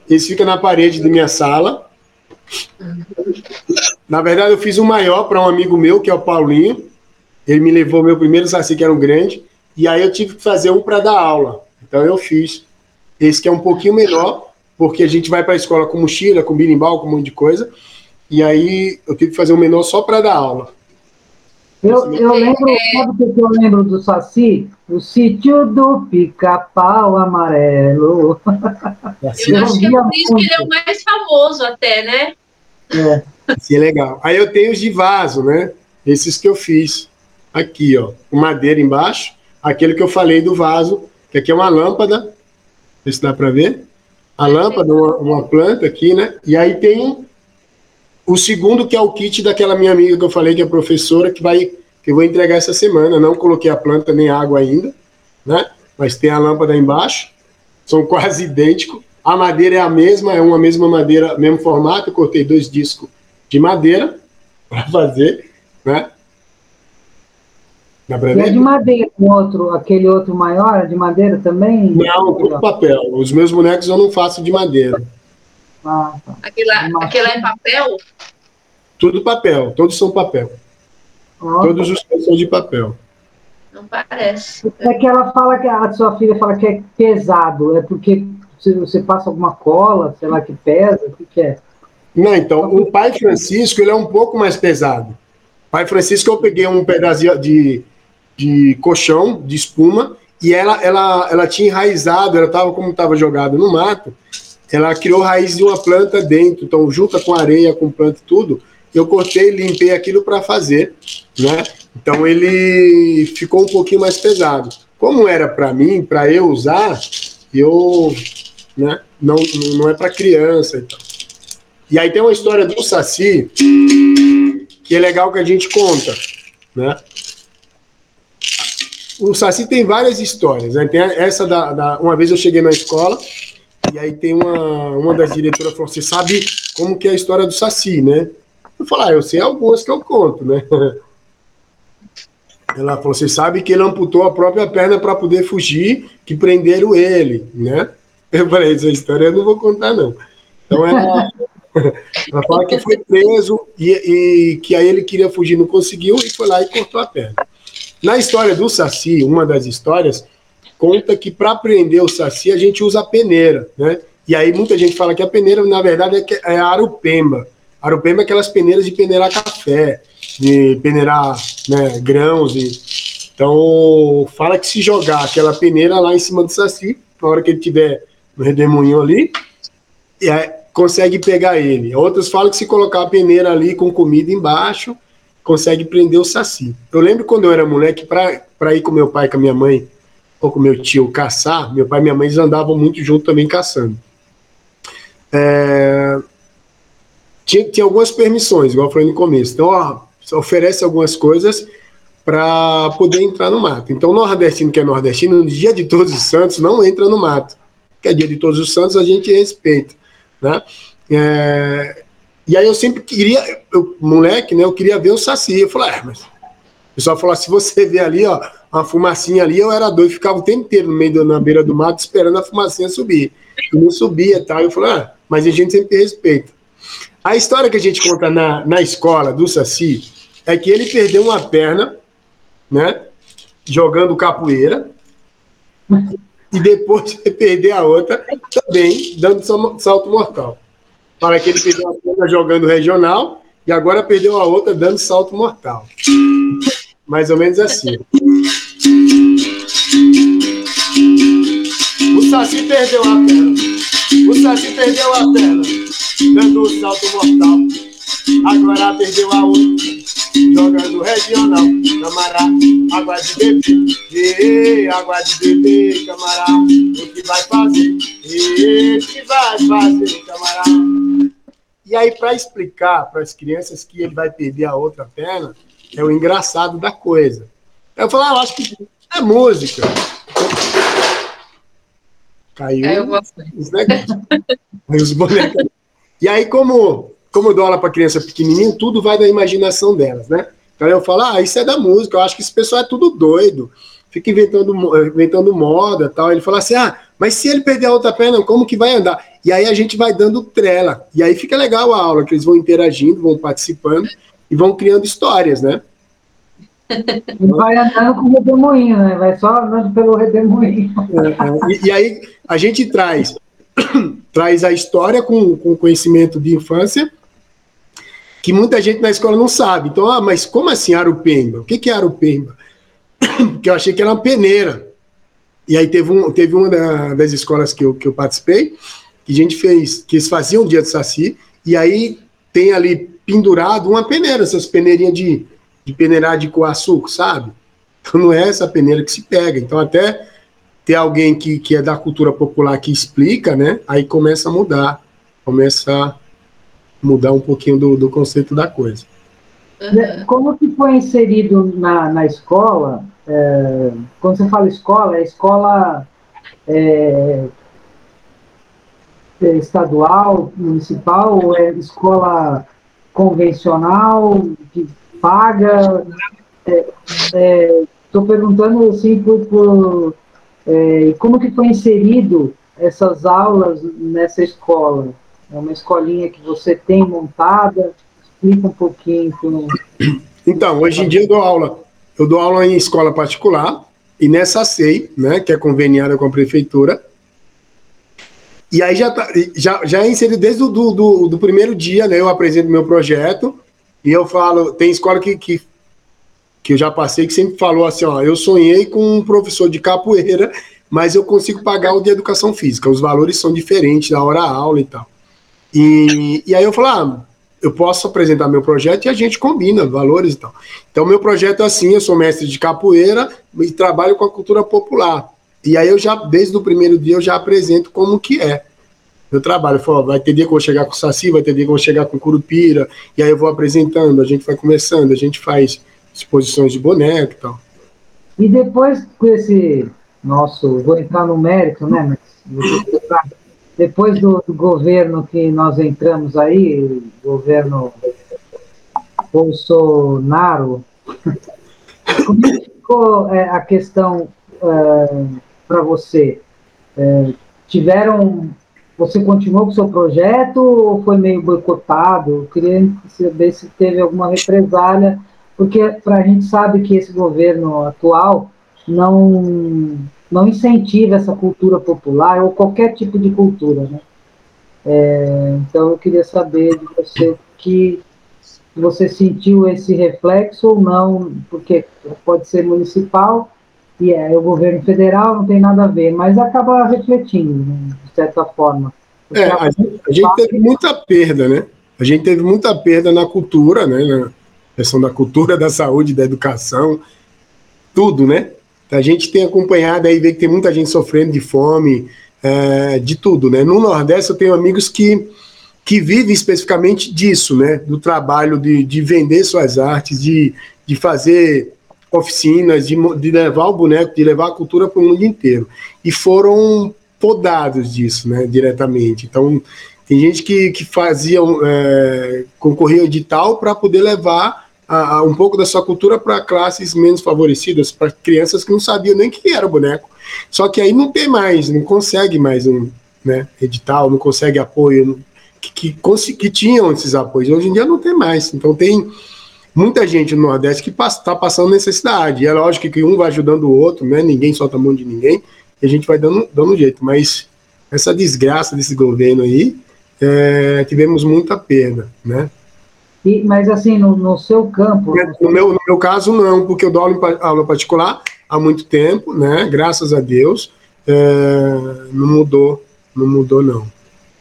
Speaker 3: Esse fica na parede da minha sala. Na verdade, eu fiz um maior para um amigo meu, que é o Paulinho. Ele me levou meu primeiro saci, que era um grande. E aí eu tive que fazer um para dar aula. Então eu fiz esse que é um pouquinho menor, porque a gente vai para a escola com mochila, com birimbau, com um monte de coisa. E aí eu tive que fazer um menor só para dar aula.
Speaker 2: Eu, eu lembro, sabe o que eu lembro do Saci? O sítio do pica-pau amarelo.
Speaker 4: Eu acho que é por isso que ele é o mais famoso até, né?
Speaker 3: É. Sim, é legal. Aí eu tenho os de vaso, né? Esses que eu fiz. Aqui, ó. Com madeira embaixo. Aquele que eu falei do vaso, que aqui é uma lâmpada. Não se dá para ver. A lâmpada, uma, uma, planta aqui, né? E aí tem o segundo, que é o kit daquela minha amiga que eu falei, que é professora, que vai que eu vou entregar essa semana. Não coloquei a planta nem água ainda, né? Mas tem a lâmpada embaixo. São quase idênticos. A madeira é a mesma, é uma mesma madeira, mesmo formato. Eu cortei dois discos de madeira para fazer, né?
Speaker 2: Dá pra ver? É de madeira, o outro, aquele outro maior, é de madeira também?
Speaker 3: Não, tudo papel. Os meus bonecos eu não faço de madeira.
Speaker 4: Ah, tá. Aquilo, aquilo é papel?
Speaker 3: Tudo papel, todos são papel. Ah, todos os são de papel.
Speaker 4: Não parece.
Speaker 2: É que ela fala que a sua filha fala que é pesado, é porque se você passa alguma cola, sei lá, que pesa, o que, que é?
Speaker 3: Não, então, o pai Francisco, ele é um pouco mais pesado. Pai Francisco, eu peguei um pedaço de, de colchão, de espuma, e ela, ela, ela tinha enraizado, ela estava como estava jogada no mato, ela criou raiz de uma planta dentro, então junta com areia, com planta e tudo, eu cortei, limpei aquilo para fazer, né? Então ele ficou um pouquinho mais pesado. Como era para mim, para eu usar, eu, né? Não, não é para criança, então. E aí tem uma história do Saci que é legal que a gente conta, né? O Saci tem várias histórias, né? Tem essa da, da, Uma vez eu cheguei na escola e aí tem uma, uma das diretoras falou: Você sabe como que é a história do Saci, né? Eu falei: ah, Eu sei algumas que eu conto, né? Ela falou: Você sabe que ele amputou a própria perna para poder fugir, que prenderam ele, né? Eu falei: Essa história eu não vou contar, não. Então ela, ela fala que foi preso e, e, que aí ele queria fugir, não conseguiu e foi lá e cortou a perna. Na história do Saci, uma das histórias, conta que para prender o Saci a gente usa a peneira, né? E aí muita gente fala que a peneira, na verdade, é, é a arupemba. A arupemba é aquelas peneiras de peneirar café, de peneirar né, grãos. E... Então, fala que se jogar aquela peneira lá em cima do Saci, na hora que ele tiver no redemoinho ali, é, consegue pegar ele. Outros falam que se colocar a peneira ali com comida embaixo, consegue prender o saci. Eu lembro quando eu era moleque, para ir com meu pai, com a minha mãe, ou com meu tio caçar, meu pai e minha mãe andavam muito junto também caçando. É, tinha, tinha algumas permissões, igual eu falei no começo. Então, ó, oferece algumas coisas para poder entrar no mato. Então, nordestino que é nordestino, no dia de Todos os Santos, não entra no mato. Que é dia de Todos os Santos, a gente respeita. Né? É, e aí eu sempre queria, eu, moleque, né, eu queria ver o Saci. Eu falei, é, mas. Pessoal falou: se você vê ali, ó, uma fumacinha ali, eu era doido, ficava o tempo inteiro no meio na beira do mato esperando a fumacinha subir. Não subia, tá? Eu falei, ah, mas a gente sempre respeita. A história que a gente conta na, na escola do Saci é que ele perdeu uma perna né? Jogando capoeira. E depois de perder a outra, também dando salto mortal. Para que ele perdeu a perna jogando regional e agora perdeu a outra dando salto mortal. Mais ou menos assim. O Saci perdeu a perna. O Saci perdeu a perna, dando o salto mortal. Agora perdeu a outra jogando regional, camará, água de bebê, água de bebê, camará, o que vai fazer, o que vai fazer, camará. E aí, para explicar para as crianças que ele vai perder a outra perna, é o engraçado da coisa. Eu falo, ah, eu acho que é música. Caiu. Caiu os negócios. os bonecos. E aí, como como eu dou aula para criança pequenininha, tudo vai da imaginação delas, né? Então eu falo, ah, isso é da música, eu acho que esse pessoal é tudo doido, fica inventando, inventando moda tal. Ele fala assim, ah, mas se ele perder a outra perna, como que vai andar? E aí a gente vai dando trela, e aí fica legal a aula, que eles vão interagindo, vão participando e vão criando histórias, né?
Speaker 2: Vai andando com o redemoinho, né? Vai só andando pelo redemoinho.
Speaker 3: É, é. E, e, aí a gente traz, traz a história com, com conhecimento de infância que muita gente na escola não sabe. Então, ah, mas como assim Arupemba? O que, que é Arupemba? Porque eu achei que era uma peneira. E aí teve, um, teve uma das escolas que eu, que eu participei, que a gente fez, que eles faziam o dia do Saci, e aí tem ali pendurado uma peneira, essas peneirinhas de, de peneirar de coaçuco, sabe? Então não é essa peneira que se pega. Então até ter alguém que, que é da cultura popular que explica, né? Aí começa a mudar, começa a mudar um pouquinho do, do conceito da coisa.
Speaker 2: Uhum. Como que foi inserido na, na escola? É, quando você fala escola, é escola é, é estadual, municipal, ou é escola convencional, que paga? Estou é, perguntando assim por, por é, como que foi inserido essas aulas nessa escola? É uma escolinha que você tem montada? Explica um pouquinho. Como...
Speaker 3: Então, hoje em dia eu dou aula. Eu dou aula em escola particular e nessa SEI, né, que é conveniada com a prefeitura. E aí já, tá, já, já é inserido desde o do, do, do, primeiro dia, né? Eu apresento meu projeto e eu falo, tem escola que, que, que eu já passei que sempre falou assim, ó, eu sonhei com um professor de capoeira, mas eu consigo pagar o de educação física. Os valores são diferentes da hora aula e tal. E, e aí eu falo, ah, eu posso apresentar meu projeto e a gente combina valores e tal. Então, meu projeto é assim: eu sou mestre de capoeira e trabalho com a cultura popular. E aí eu já, desde o primeiro dia, eu já apresento como que é. Meu trabalho, falo, vai ter dia que eu vou chegar com Saci, vai ter dia que eu vou chegar com Curupira, e aí eu vou apresentando, a gente vai começando, a gente faz exposições de boneco e tal.
Speaker 2: E depois com esse nosso, vou entrar no mérito, né, mas depois do, do, governo que nós entramos aí, governo Bolsonaro, como é ficou é, a questão é, para você? É, tiveram. Você continuou com o seu projeto ou foi meio boicotado? Eu queria saber se teve alguma represália, porque a gente sabe que esse governo atual não não incentiva essa cultura popular ou qualquer tipo de cultura, né? É, então eu queria saber de você que você sentiu esse reflexo ou não, porque pode ser municipal e é o governo federal, não tem nada a ver, mas acaba refletindo, né, de certa forma.
Speaker 3: É, a gente, a gente teve muita perda, né? A gente teve muita perda na cultura, né? Na questão da cultura, da saúde, da educação, tudo, né? A gente tem acompanhado aí, vê que tem muita gente sofrendo de fome, é, de tudo, né? No Nordeste eu tenho amigos que, que vivem especificamente disso, né? Do trabalho de, de vender suas artes, de, de fazer oficinas, de, de levar o boneco, de levar a cultura para o mundo inteiro. E foram podados disso, né? Diretamente. Então, tem gente que, que fazia, é, concorria ao edital para poder levar a, a, um pouco da sua cultura para classes menos favorecidas, para crianças que não sabiam nem que era boneco. Só que aí não tem mais, não consegue mais um né, edital, não consegue apoio, que, que, que tinham esses apoios. Hoje em dia não tem mais. Então tem muita gente no Nordeste que está passando necessidade. E é lógico que um vai ajudando o outro, né? Ninguém solta a mão de ninguém, e a gente vai dando, dando jeito. Mas essa desgraça desse governo aí, é, tivemos muita perda, né?
Speaker 2: E, mas assim, no, no seu campo.
Speaker 3: No meu, no meu caso, não, porque eu dou aula, aula particular há muito tempo, né? Graças a Deus. É, não mudou, não mudou, não.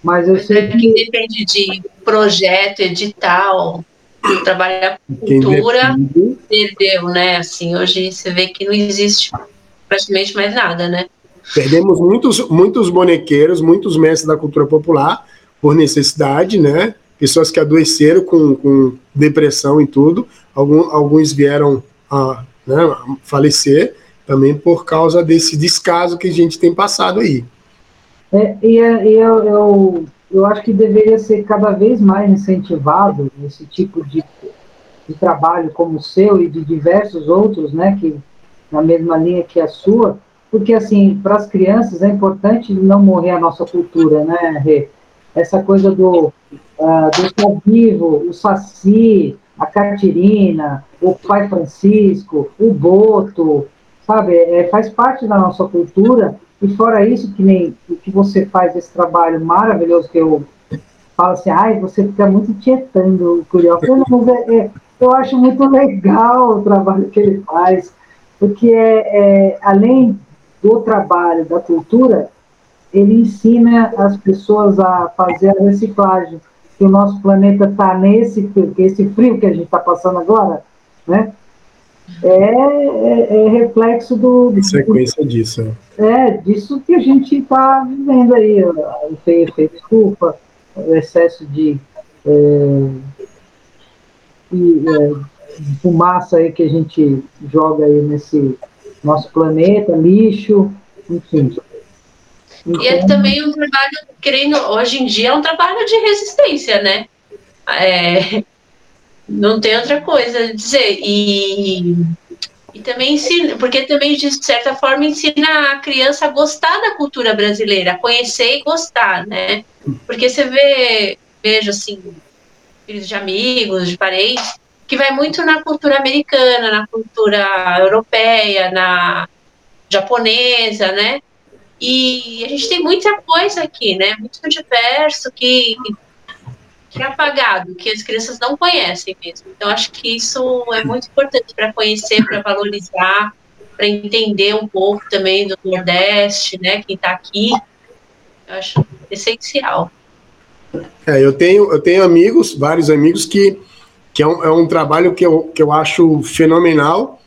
Speaker 4: Mas eu sei que depende de projeto, edital, trabalhar com cultura, perdeu, né? Assim, hoje você vê que não existe praticamente mais nada, né?
Speaker 3: Perdemos muitos, muitos bonequeiros, muitos mestres da cultura popular por necessidade, né? pessoas que adoeceram com, com depressão e tudo, Algum, alguns vieram a né, falecer também por causa desse descaso que a gente tem passado aí.
Speaker 2: É, e, é, e eu, eu, eu, acho que deveria ser cada vez mais incentivado esse tipo de, de trabalho como o seu e de diversos outros, né, que na mesma linha que a sua, porque assim, para as crianças é importante não morrer a nossa cultura, né, Rê? Essa coisa do uh, do Vivo, o Saci, a Catirina, o Pai Francisco, o Boto, sabe? É, faz parte da nossa cultura. E fora isso, que nem o que você faz, esse trabalho maravilhoso que eu falo assim, ai, você fica muito tietando o Curió. Mas é, é, eu acho muito legal o trabalho que ele faz, porque é, é, além do trabalho da cultura, ele ensina as pessoas a fazer a reciclagem que o nosso planeta está nesse esse frio que a gente está passando agora, né? É, é, é reflexo do.
Speaker 3: Sequência disso.
Speaker 2: É, disso que a gente está vivendo aí, o efeito estufa, o excesso de, é, de, é, de fumaça aí que a gente joga aí nesse nosso planeta, lixo, enfim.
Speaker 4: E é também um trabalho, querendo, hoje em dia é um trabalho de resistência, né? É, não tem outra coisa a dizer. E, e também ensina, porque também, de certa forma, ensina a criança a gostar da cultura brasileira, a conhecer e gostar, né? Porque você vê, vejo assim, filhos de amigos, de parentes, que vai muito na cultura americana, na cultura europeia, na japonesa, né? E a gente tem muita coisa aqui, né? Muito diverso que, que é apagado, que as crianças não conhecem mesmo. Então, acho que isso é muito importante para conhecer, para valorizar, para entender um pouco também do Nordeste, né? Quem está aqui. Eu acho essencial.
Speaker 3: É, eu tenho, eu tenho amigos, vários amigos, que, que é, um, é um trabalho que eu, que eu acho fenomenal.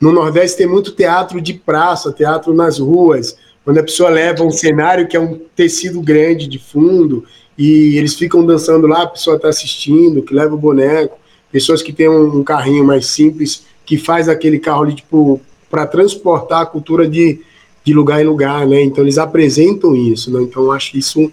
Speaker 3: No Nordeste tem muito teatro de praça, teatro nas ruas, quando a pessoa leva um cenário que é um tecido grande de fundo e eles ficam dançando lá, a pessoa está assistindo, que leva o boneco, pessoas que têm um, carrinho mais simples, que faz aquele carro ali, tipo, para transportar a cultura de, de lugar em lugar, né? Então eles apresentam isso, né? Então eu acho isso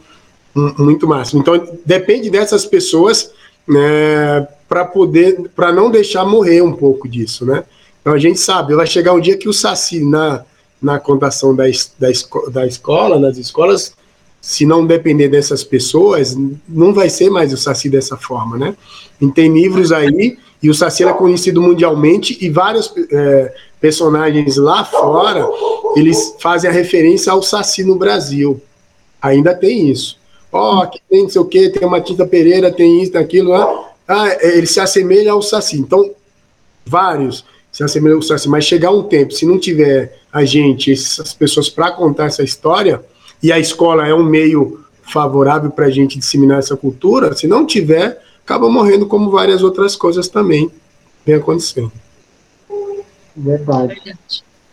Speaker 3: muito máximo. Então depende dessas pessoas, né, para poder, para não deixar morrer um pouco disso, né? Então a gente sabe, vai chegar um dia que o Saci na na contação da, da, da escola, nas escolas, se não depender dessas pessoas, não vai ser mais o Saci dessa forma, né? E tem livros aí, e o Saci é conhecido mundialmente, e vários é, personagens lá fora, eles fazem a referência ao Saci no Brasil. Ainda tem isso. Ó, oh, aqui tem não sei o quê, tem uma Tinta Pereira, tem isso, tem aquilo, né? ah, ele se assemelha ao Saci. Então, vários se assemelham ao Saci, mas chegar um tempo, se não tiver a gente, essas pessoas para contar essa história, e a escola é um meio favorável para a gente disseminar essa cultura, se não tiver, acaba morrendo como várias outras coisas também vem acontecendo.
Speaker 2: Verdade.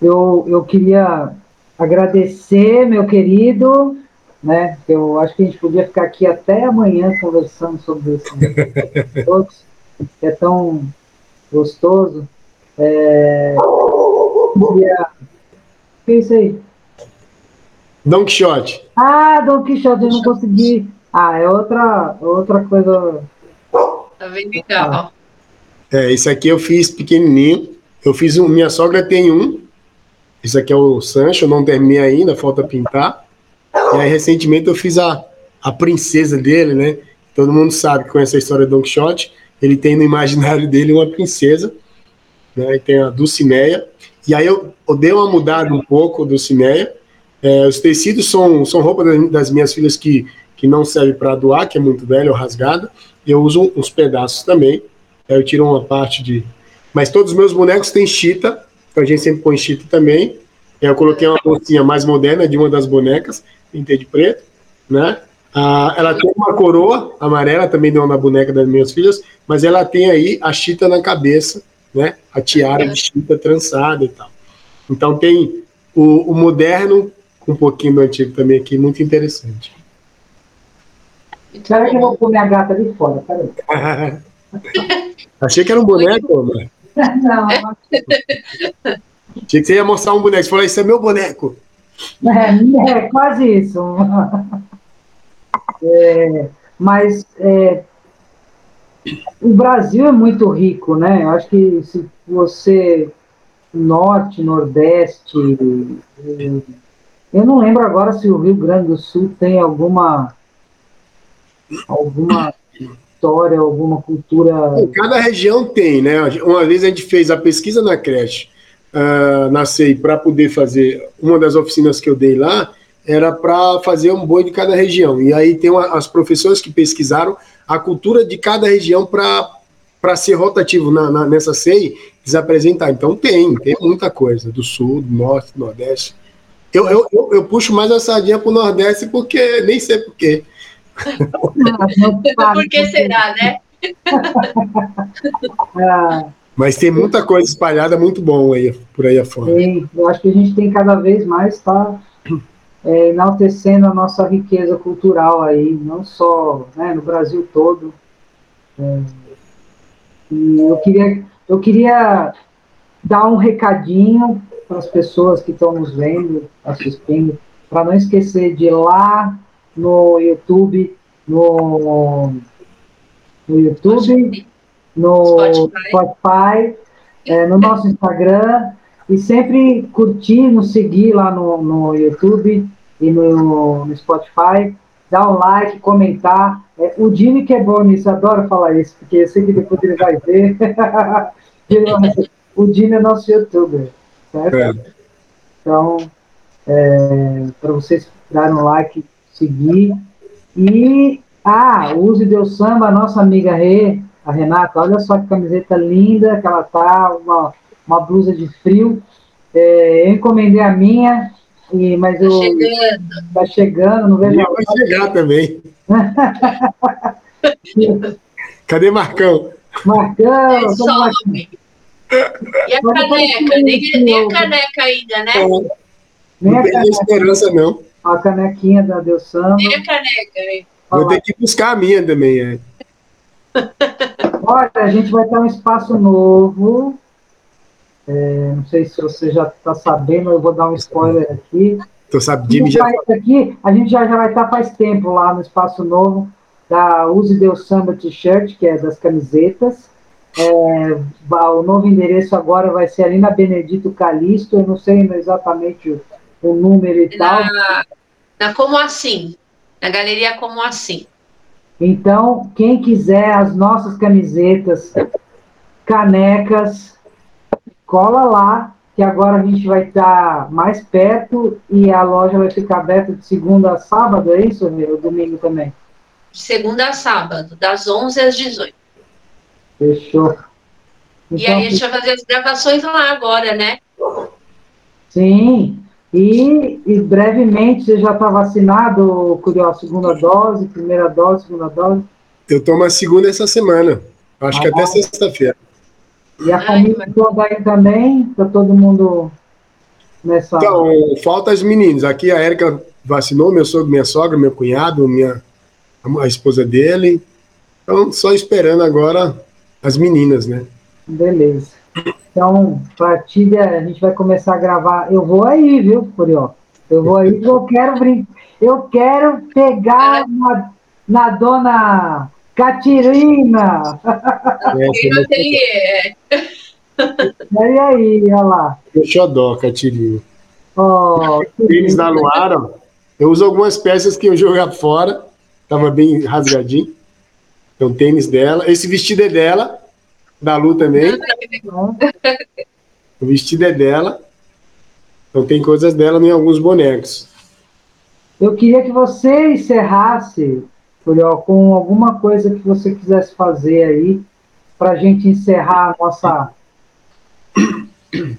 Speaker 2: Eu, eu queria agradecer, meu querido, né? Eu acho que a gente podia ficar aqui até amanhã conversando sobre isso. Todos, é tão gostoso. É... Queria... Que é isso aí?
Speaker 3: Don Quixote.
Speaker 2: Ah, Don Quixote, eu não consegui. Ah, é outra, outra coisa.
Speaker 4: Tá bem legal.
Speaker 3: É, isso aqui eu fiz pequenininho. Eu fiz um, minha sogra tem um. Isso aqui é o Sancho, eu não terminei ainda, falta pintar. E aí, recentemente, eu fiz a, a princesa dele, né? Todo mundo sabe que conhece a história do Don Quixote. Ele tem no imaginário dele uma princesa, né? E tem a Dulcineia. E aí eu, eu dei uma mudada um pouco do Dulcineia. É, os tecidos são, são roupas das, minhas filhas que, que não serve para doar, que é muito velha ou rasgada. Eu uso uns pedaços também. Eu tiro uma parte de. Mas todos os meus bonecos têm chita, então a gente sempre põe chita também. Eu coloquei uma bolsinha mais moderna de uma das bonecas, pintei de preto, né? Ah, ela tem uma coroa amarela também de uma boneca das minhas filhas, mas ela tem aí a chita na cabeça, né? A tiara de chita trançada e tal. Então tem o, o moderno um pouquinho do antigo também aqui, muito interessante.
Speaker 2: Espera que eu vou pôr minha gata ali fora, peraí.
Speaker 3: Achei que era um boneco, mano.
Speaker 2: Não,
Speaker 3: Achei que você ia mostrar um boneco. Você falou, isso é meu boneco.
Speaker 2: é, é quase isso. É, mas é, o Brasil é muito rico, né? Eu acho que se você norte, nordeste, eu não lembro agora se o Rio Grande do Sul tem alguma alguma história, alguma cultura.
Speaker 3: Cada região tem, né? Uma vez a gente fez a pesquisa na creche, uh, na CEI, para poder fazer uma das oficinas que eu dei lá, era para fazer um boi de cada região. E aí tem uma, as professoras que pesquisaram a cultura de cada região para ser rotativo na, na, nessa CEI, eles apresentar. Então tem, tem muita coisa, do sul, do norte, do nordeste. Eu, eu, eu, eu puxo mais a sardinha para o nordeste porque nem sei porquê.
Speaker 4: Por que será, né?
Speaker 2: Ah,
Speaker 3: Mas tem muita coisa espalhada muito bom aí, por aí afora.
Speaker 2: tem, eu acho que a gente tem cada vez mais estar é, enaltecendo a nossa riqueza cultural aí, não só né, no Brasil todo. É, e eu queria, eu queria dar um recadinho para as pessoas que estão nos vendo, assistindo, para não esquecer de ir lá no YouTube, no, no YouTube, no
Speaker 4: Spotify.
Speaker 2: Spotify, é, no nosso Instagram, e sempre curtir, nos seguir lá no, no YouTube e no, no Spotify, dar um like, comentar. É, o Jimmy que é bom nisso, eu adoro falar isso, porque eu sei que depois ele vai ver. o Jimmy é nosso youtuber, certo?
Speaker 3: É.
Speaker 2: Então, é, para vocês darem um like, seguir. E, ah, Use Deu Samba, a nossa amiga Rê, a Renata, olha só que camiseta linda que ela tá, uma, uma blusa de frio. É, eu encomendei a minha, e, mas
Speaker 4: Tá
Speaker 2: eu
Speaker 4: chegando.
Speaker 2: tá chegando, não vejo
Speaker 3: vai chegar também. Cadê Marcão?
Speaker 2: Marcão,
Speaker 4: É só,
Speaker 2: lá.
Speaker 4: E a caneca? Nem, nem a caneca ainda, né?
Speaker 2: Nem
Speaker 3: Não
Speaker 2: a
Speaker 3: tem
Speaker 2: caneca,
Speaker 3: esperança, não.
Speaker 2: a canequinha da Deus Samba.
Speaker 4: Nem a caneca. hein?
Speaker 3: Vou ter que buscar a minha também. É.
Speaker 2: Olha, a gente vai ter um espaço novo. É, não sei se você já está sabendo, eu vou dar um spoiler aqui.
Speaker 3: Então, sabe, Jimmy já.
Speaker 2: Aqui, a gente já, já vai estar faz tempo lá no espaço novo da Use Deus Samba T-shirt, que é das camisetas. É, o novo endereço agora vai ser ali na Benedito Calixto, eu não sei exatamente o, o número e tal.
Speaker 4: Na, na Como Assim. Na galeria Como Assim.
Speaker 2: Então, quem quiser as nossas camisetas, canecas, cola lá, que agora a gente vai estar mais perto e a loja vai ficar aberta de segunda a sábado, é isso? Ou domingo também?
Speaker 4: De segunda a sábado, das 11 às 18.
Speaker 2: Fechou.
Speaker 4: E
Speaker 2: Então,
Speaker 4: aí a gente vai fazer as gravações lá agora, né?
Speaker 2: sim. E, e brevemente, você já está vacinado, Curió? Segunda dose, primeira dose, segunda dose?
Speaker 3: Eu tomo a segunda essa semana. Acho que
Speaker 2: Ah,
Speaker 3: até sexta-feira.
Speaker 2: E a
Speaker 4: Ai,
Speaker 2: família
Speaker 4: mas-
Speaker 2: toda aí também? Está todo mundo nessa...
Speaker 3: Então, falta as meninas. Aqui a Érica vacinou, meu sogro, minha sogra, meu cunhado, minha, a esposa dele. Então, só esperando agora as meninas, né?
Speaker 2: Beleza. Então, partilha, a gente vai começar a gravar. Eu vou aí, viu, Curió? Eu vou aí porque eu quero brincar. Eu quero pegar na, na dona Catirina.
Speaker 4: E no ateliê.
Speaker 2: E aí, olha lá.
Speaker 3: Xodó, Catirina.
Speaker 2: Ó, que
Speaker 3: Tênis
Speaker 2: lindo.
Speaker 3: da Luara. Eu uso algumas peças que eu jogar fora. Tava bem rasgadinho. Então, tênis dela. Esse vestido é dela. Da Lu também. O vestido é dela. Então, tem coisas dela em alguns bonecos.
Speaker 2: Eu queria que você encerrasse, Curió, com alguma coisa que você quisesse fazer aí, para a gente encerrar a nossa,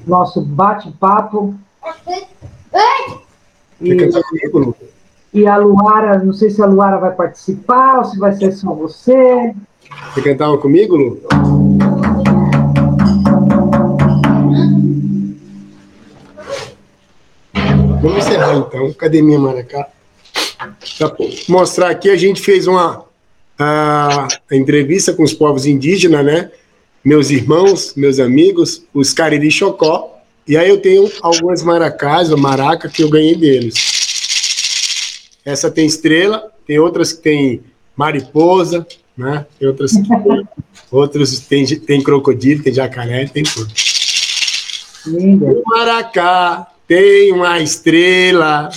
Speaker 2: nosso bate-papo. E? E a Luara, não sei se a Luara vai participar ou se vai ser só você.
Speaker 3: Cantar uma comigo, Lu? Vamos encerrar então. Cadê minha maracá? Pra mostrar aqui, a gente fez uma a, a entrevista com os povos indígenas, né? Meus irmãos, meus amigos, os Cariri Chocó. E aí eu tenho algumas maracás, ou maraca, que eu ganhei deles. Essa tem estrela, tem outras que tem mariposa, né? Tem outras que outros tem, tem crocodilo, tem jacaré, tem tudo.
Speaker 2: Linda.
Speaker 3: O maracá tem uma estrela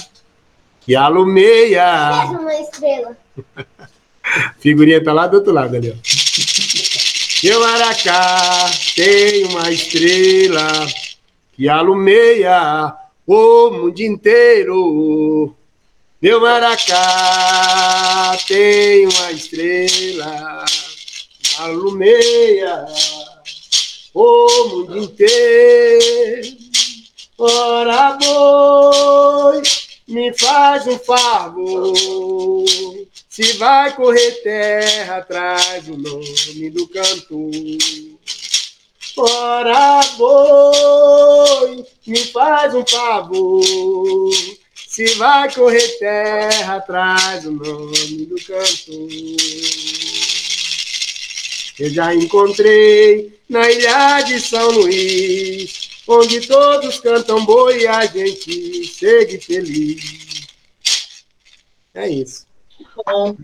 Speaker 3: que alumeia.
Speaker 5: Faz uma estrela.
Speaker 3: Figurinha tá lá do outro lado ali, ó. Meu maracá tem uma estrela que alumeia o mundo inteiro. Meu maracá tem uma estrela alumeia o mundo inteiro. Ora, boi, me faz um favor. Se vai correr terra atrás do nome do cantor. Ora, boi, me faz um favor. Se vai correr terra atrás do nome do cantor. Eu já encontrei na ilha de São Luís, onde todos cantam boi e a gente segue feliz. É isso.
Speaker 4: Bom,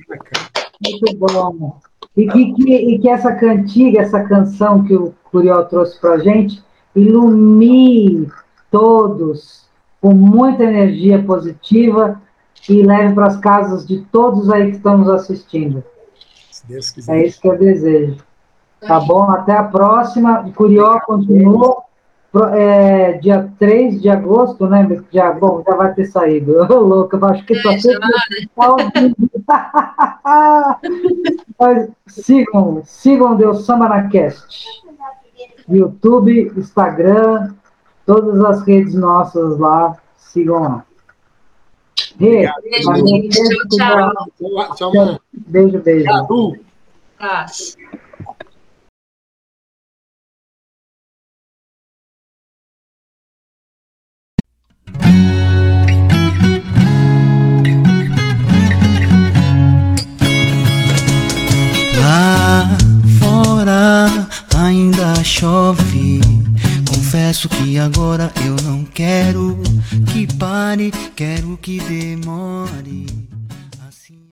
Speaker 2: Muito bom. E que, que- e que essa cantiga, essa canção que o Curió trouxe para a gente, ilumine todos com muita energia positiva e leve para as casas de todos aí que estão nos assistindo.
Speaker 3: Se Deus quiser.
Speaker 2: É isso que eu desejo. Tá bom? Até a próxima. O Curió continua. é, dia 3 de agosto, né? Já, bom, já vai ter saído. Ô, louco, eu acho que ao vivo. Mas sigam, sigam Deus Samba na Cast. YouTube, Instagram, todas as redes nossas lá, sigam lá. Rê,
Speaker 4: Beijo, gente.
Speaker 2: beijo,
Speaker 4: Tchau,
Speaker 2: Curió.
Speaker 3: Tchau, tchau,
Speaker 2: Beijo, beijo.
Speaker 3: Cadu.
Speaker 4: Paz.
Speaker 1: Lá fora ainda chove. Confesso que agora eu não quero que pare, quero que demore.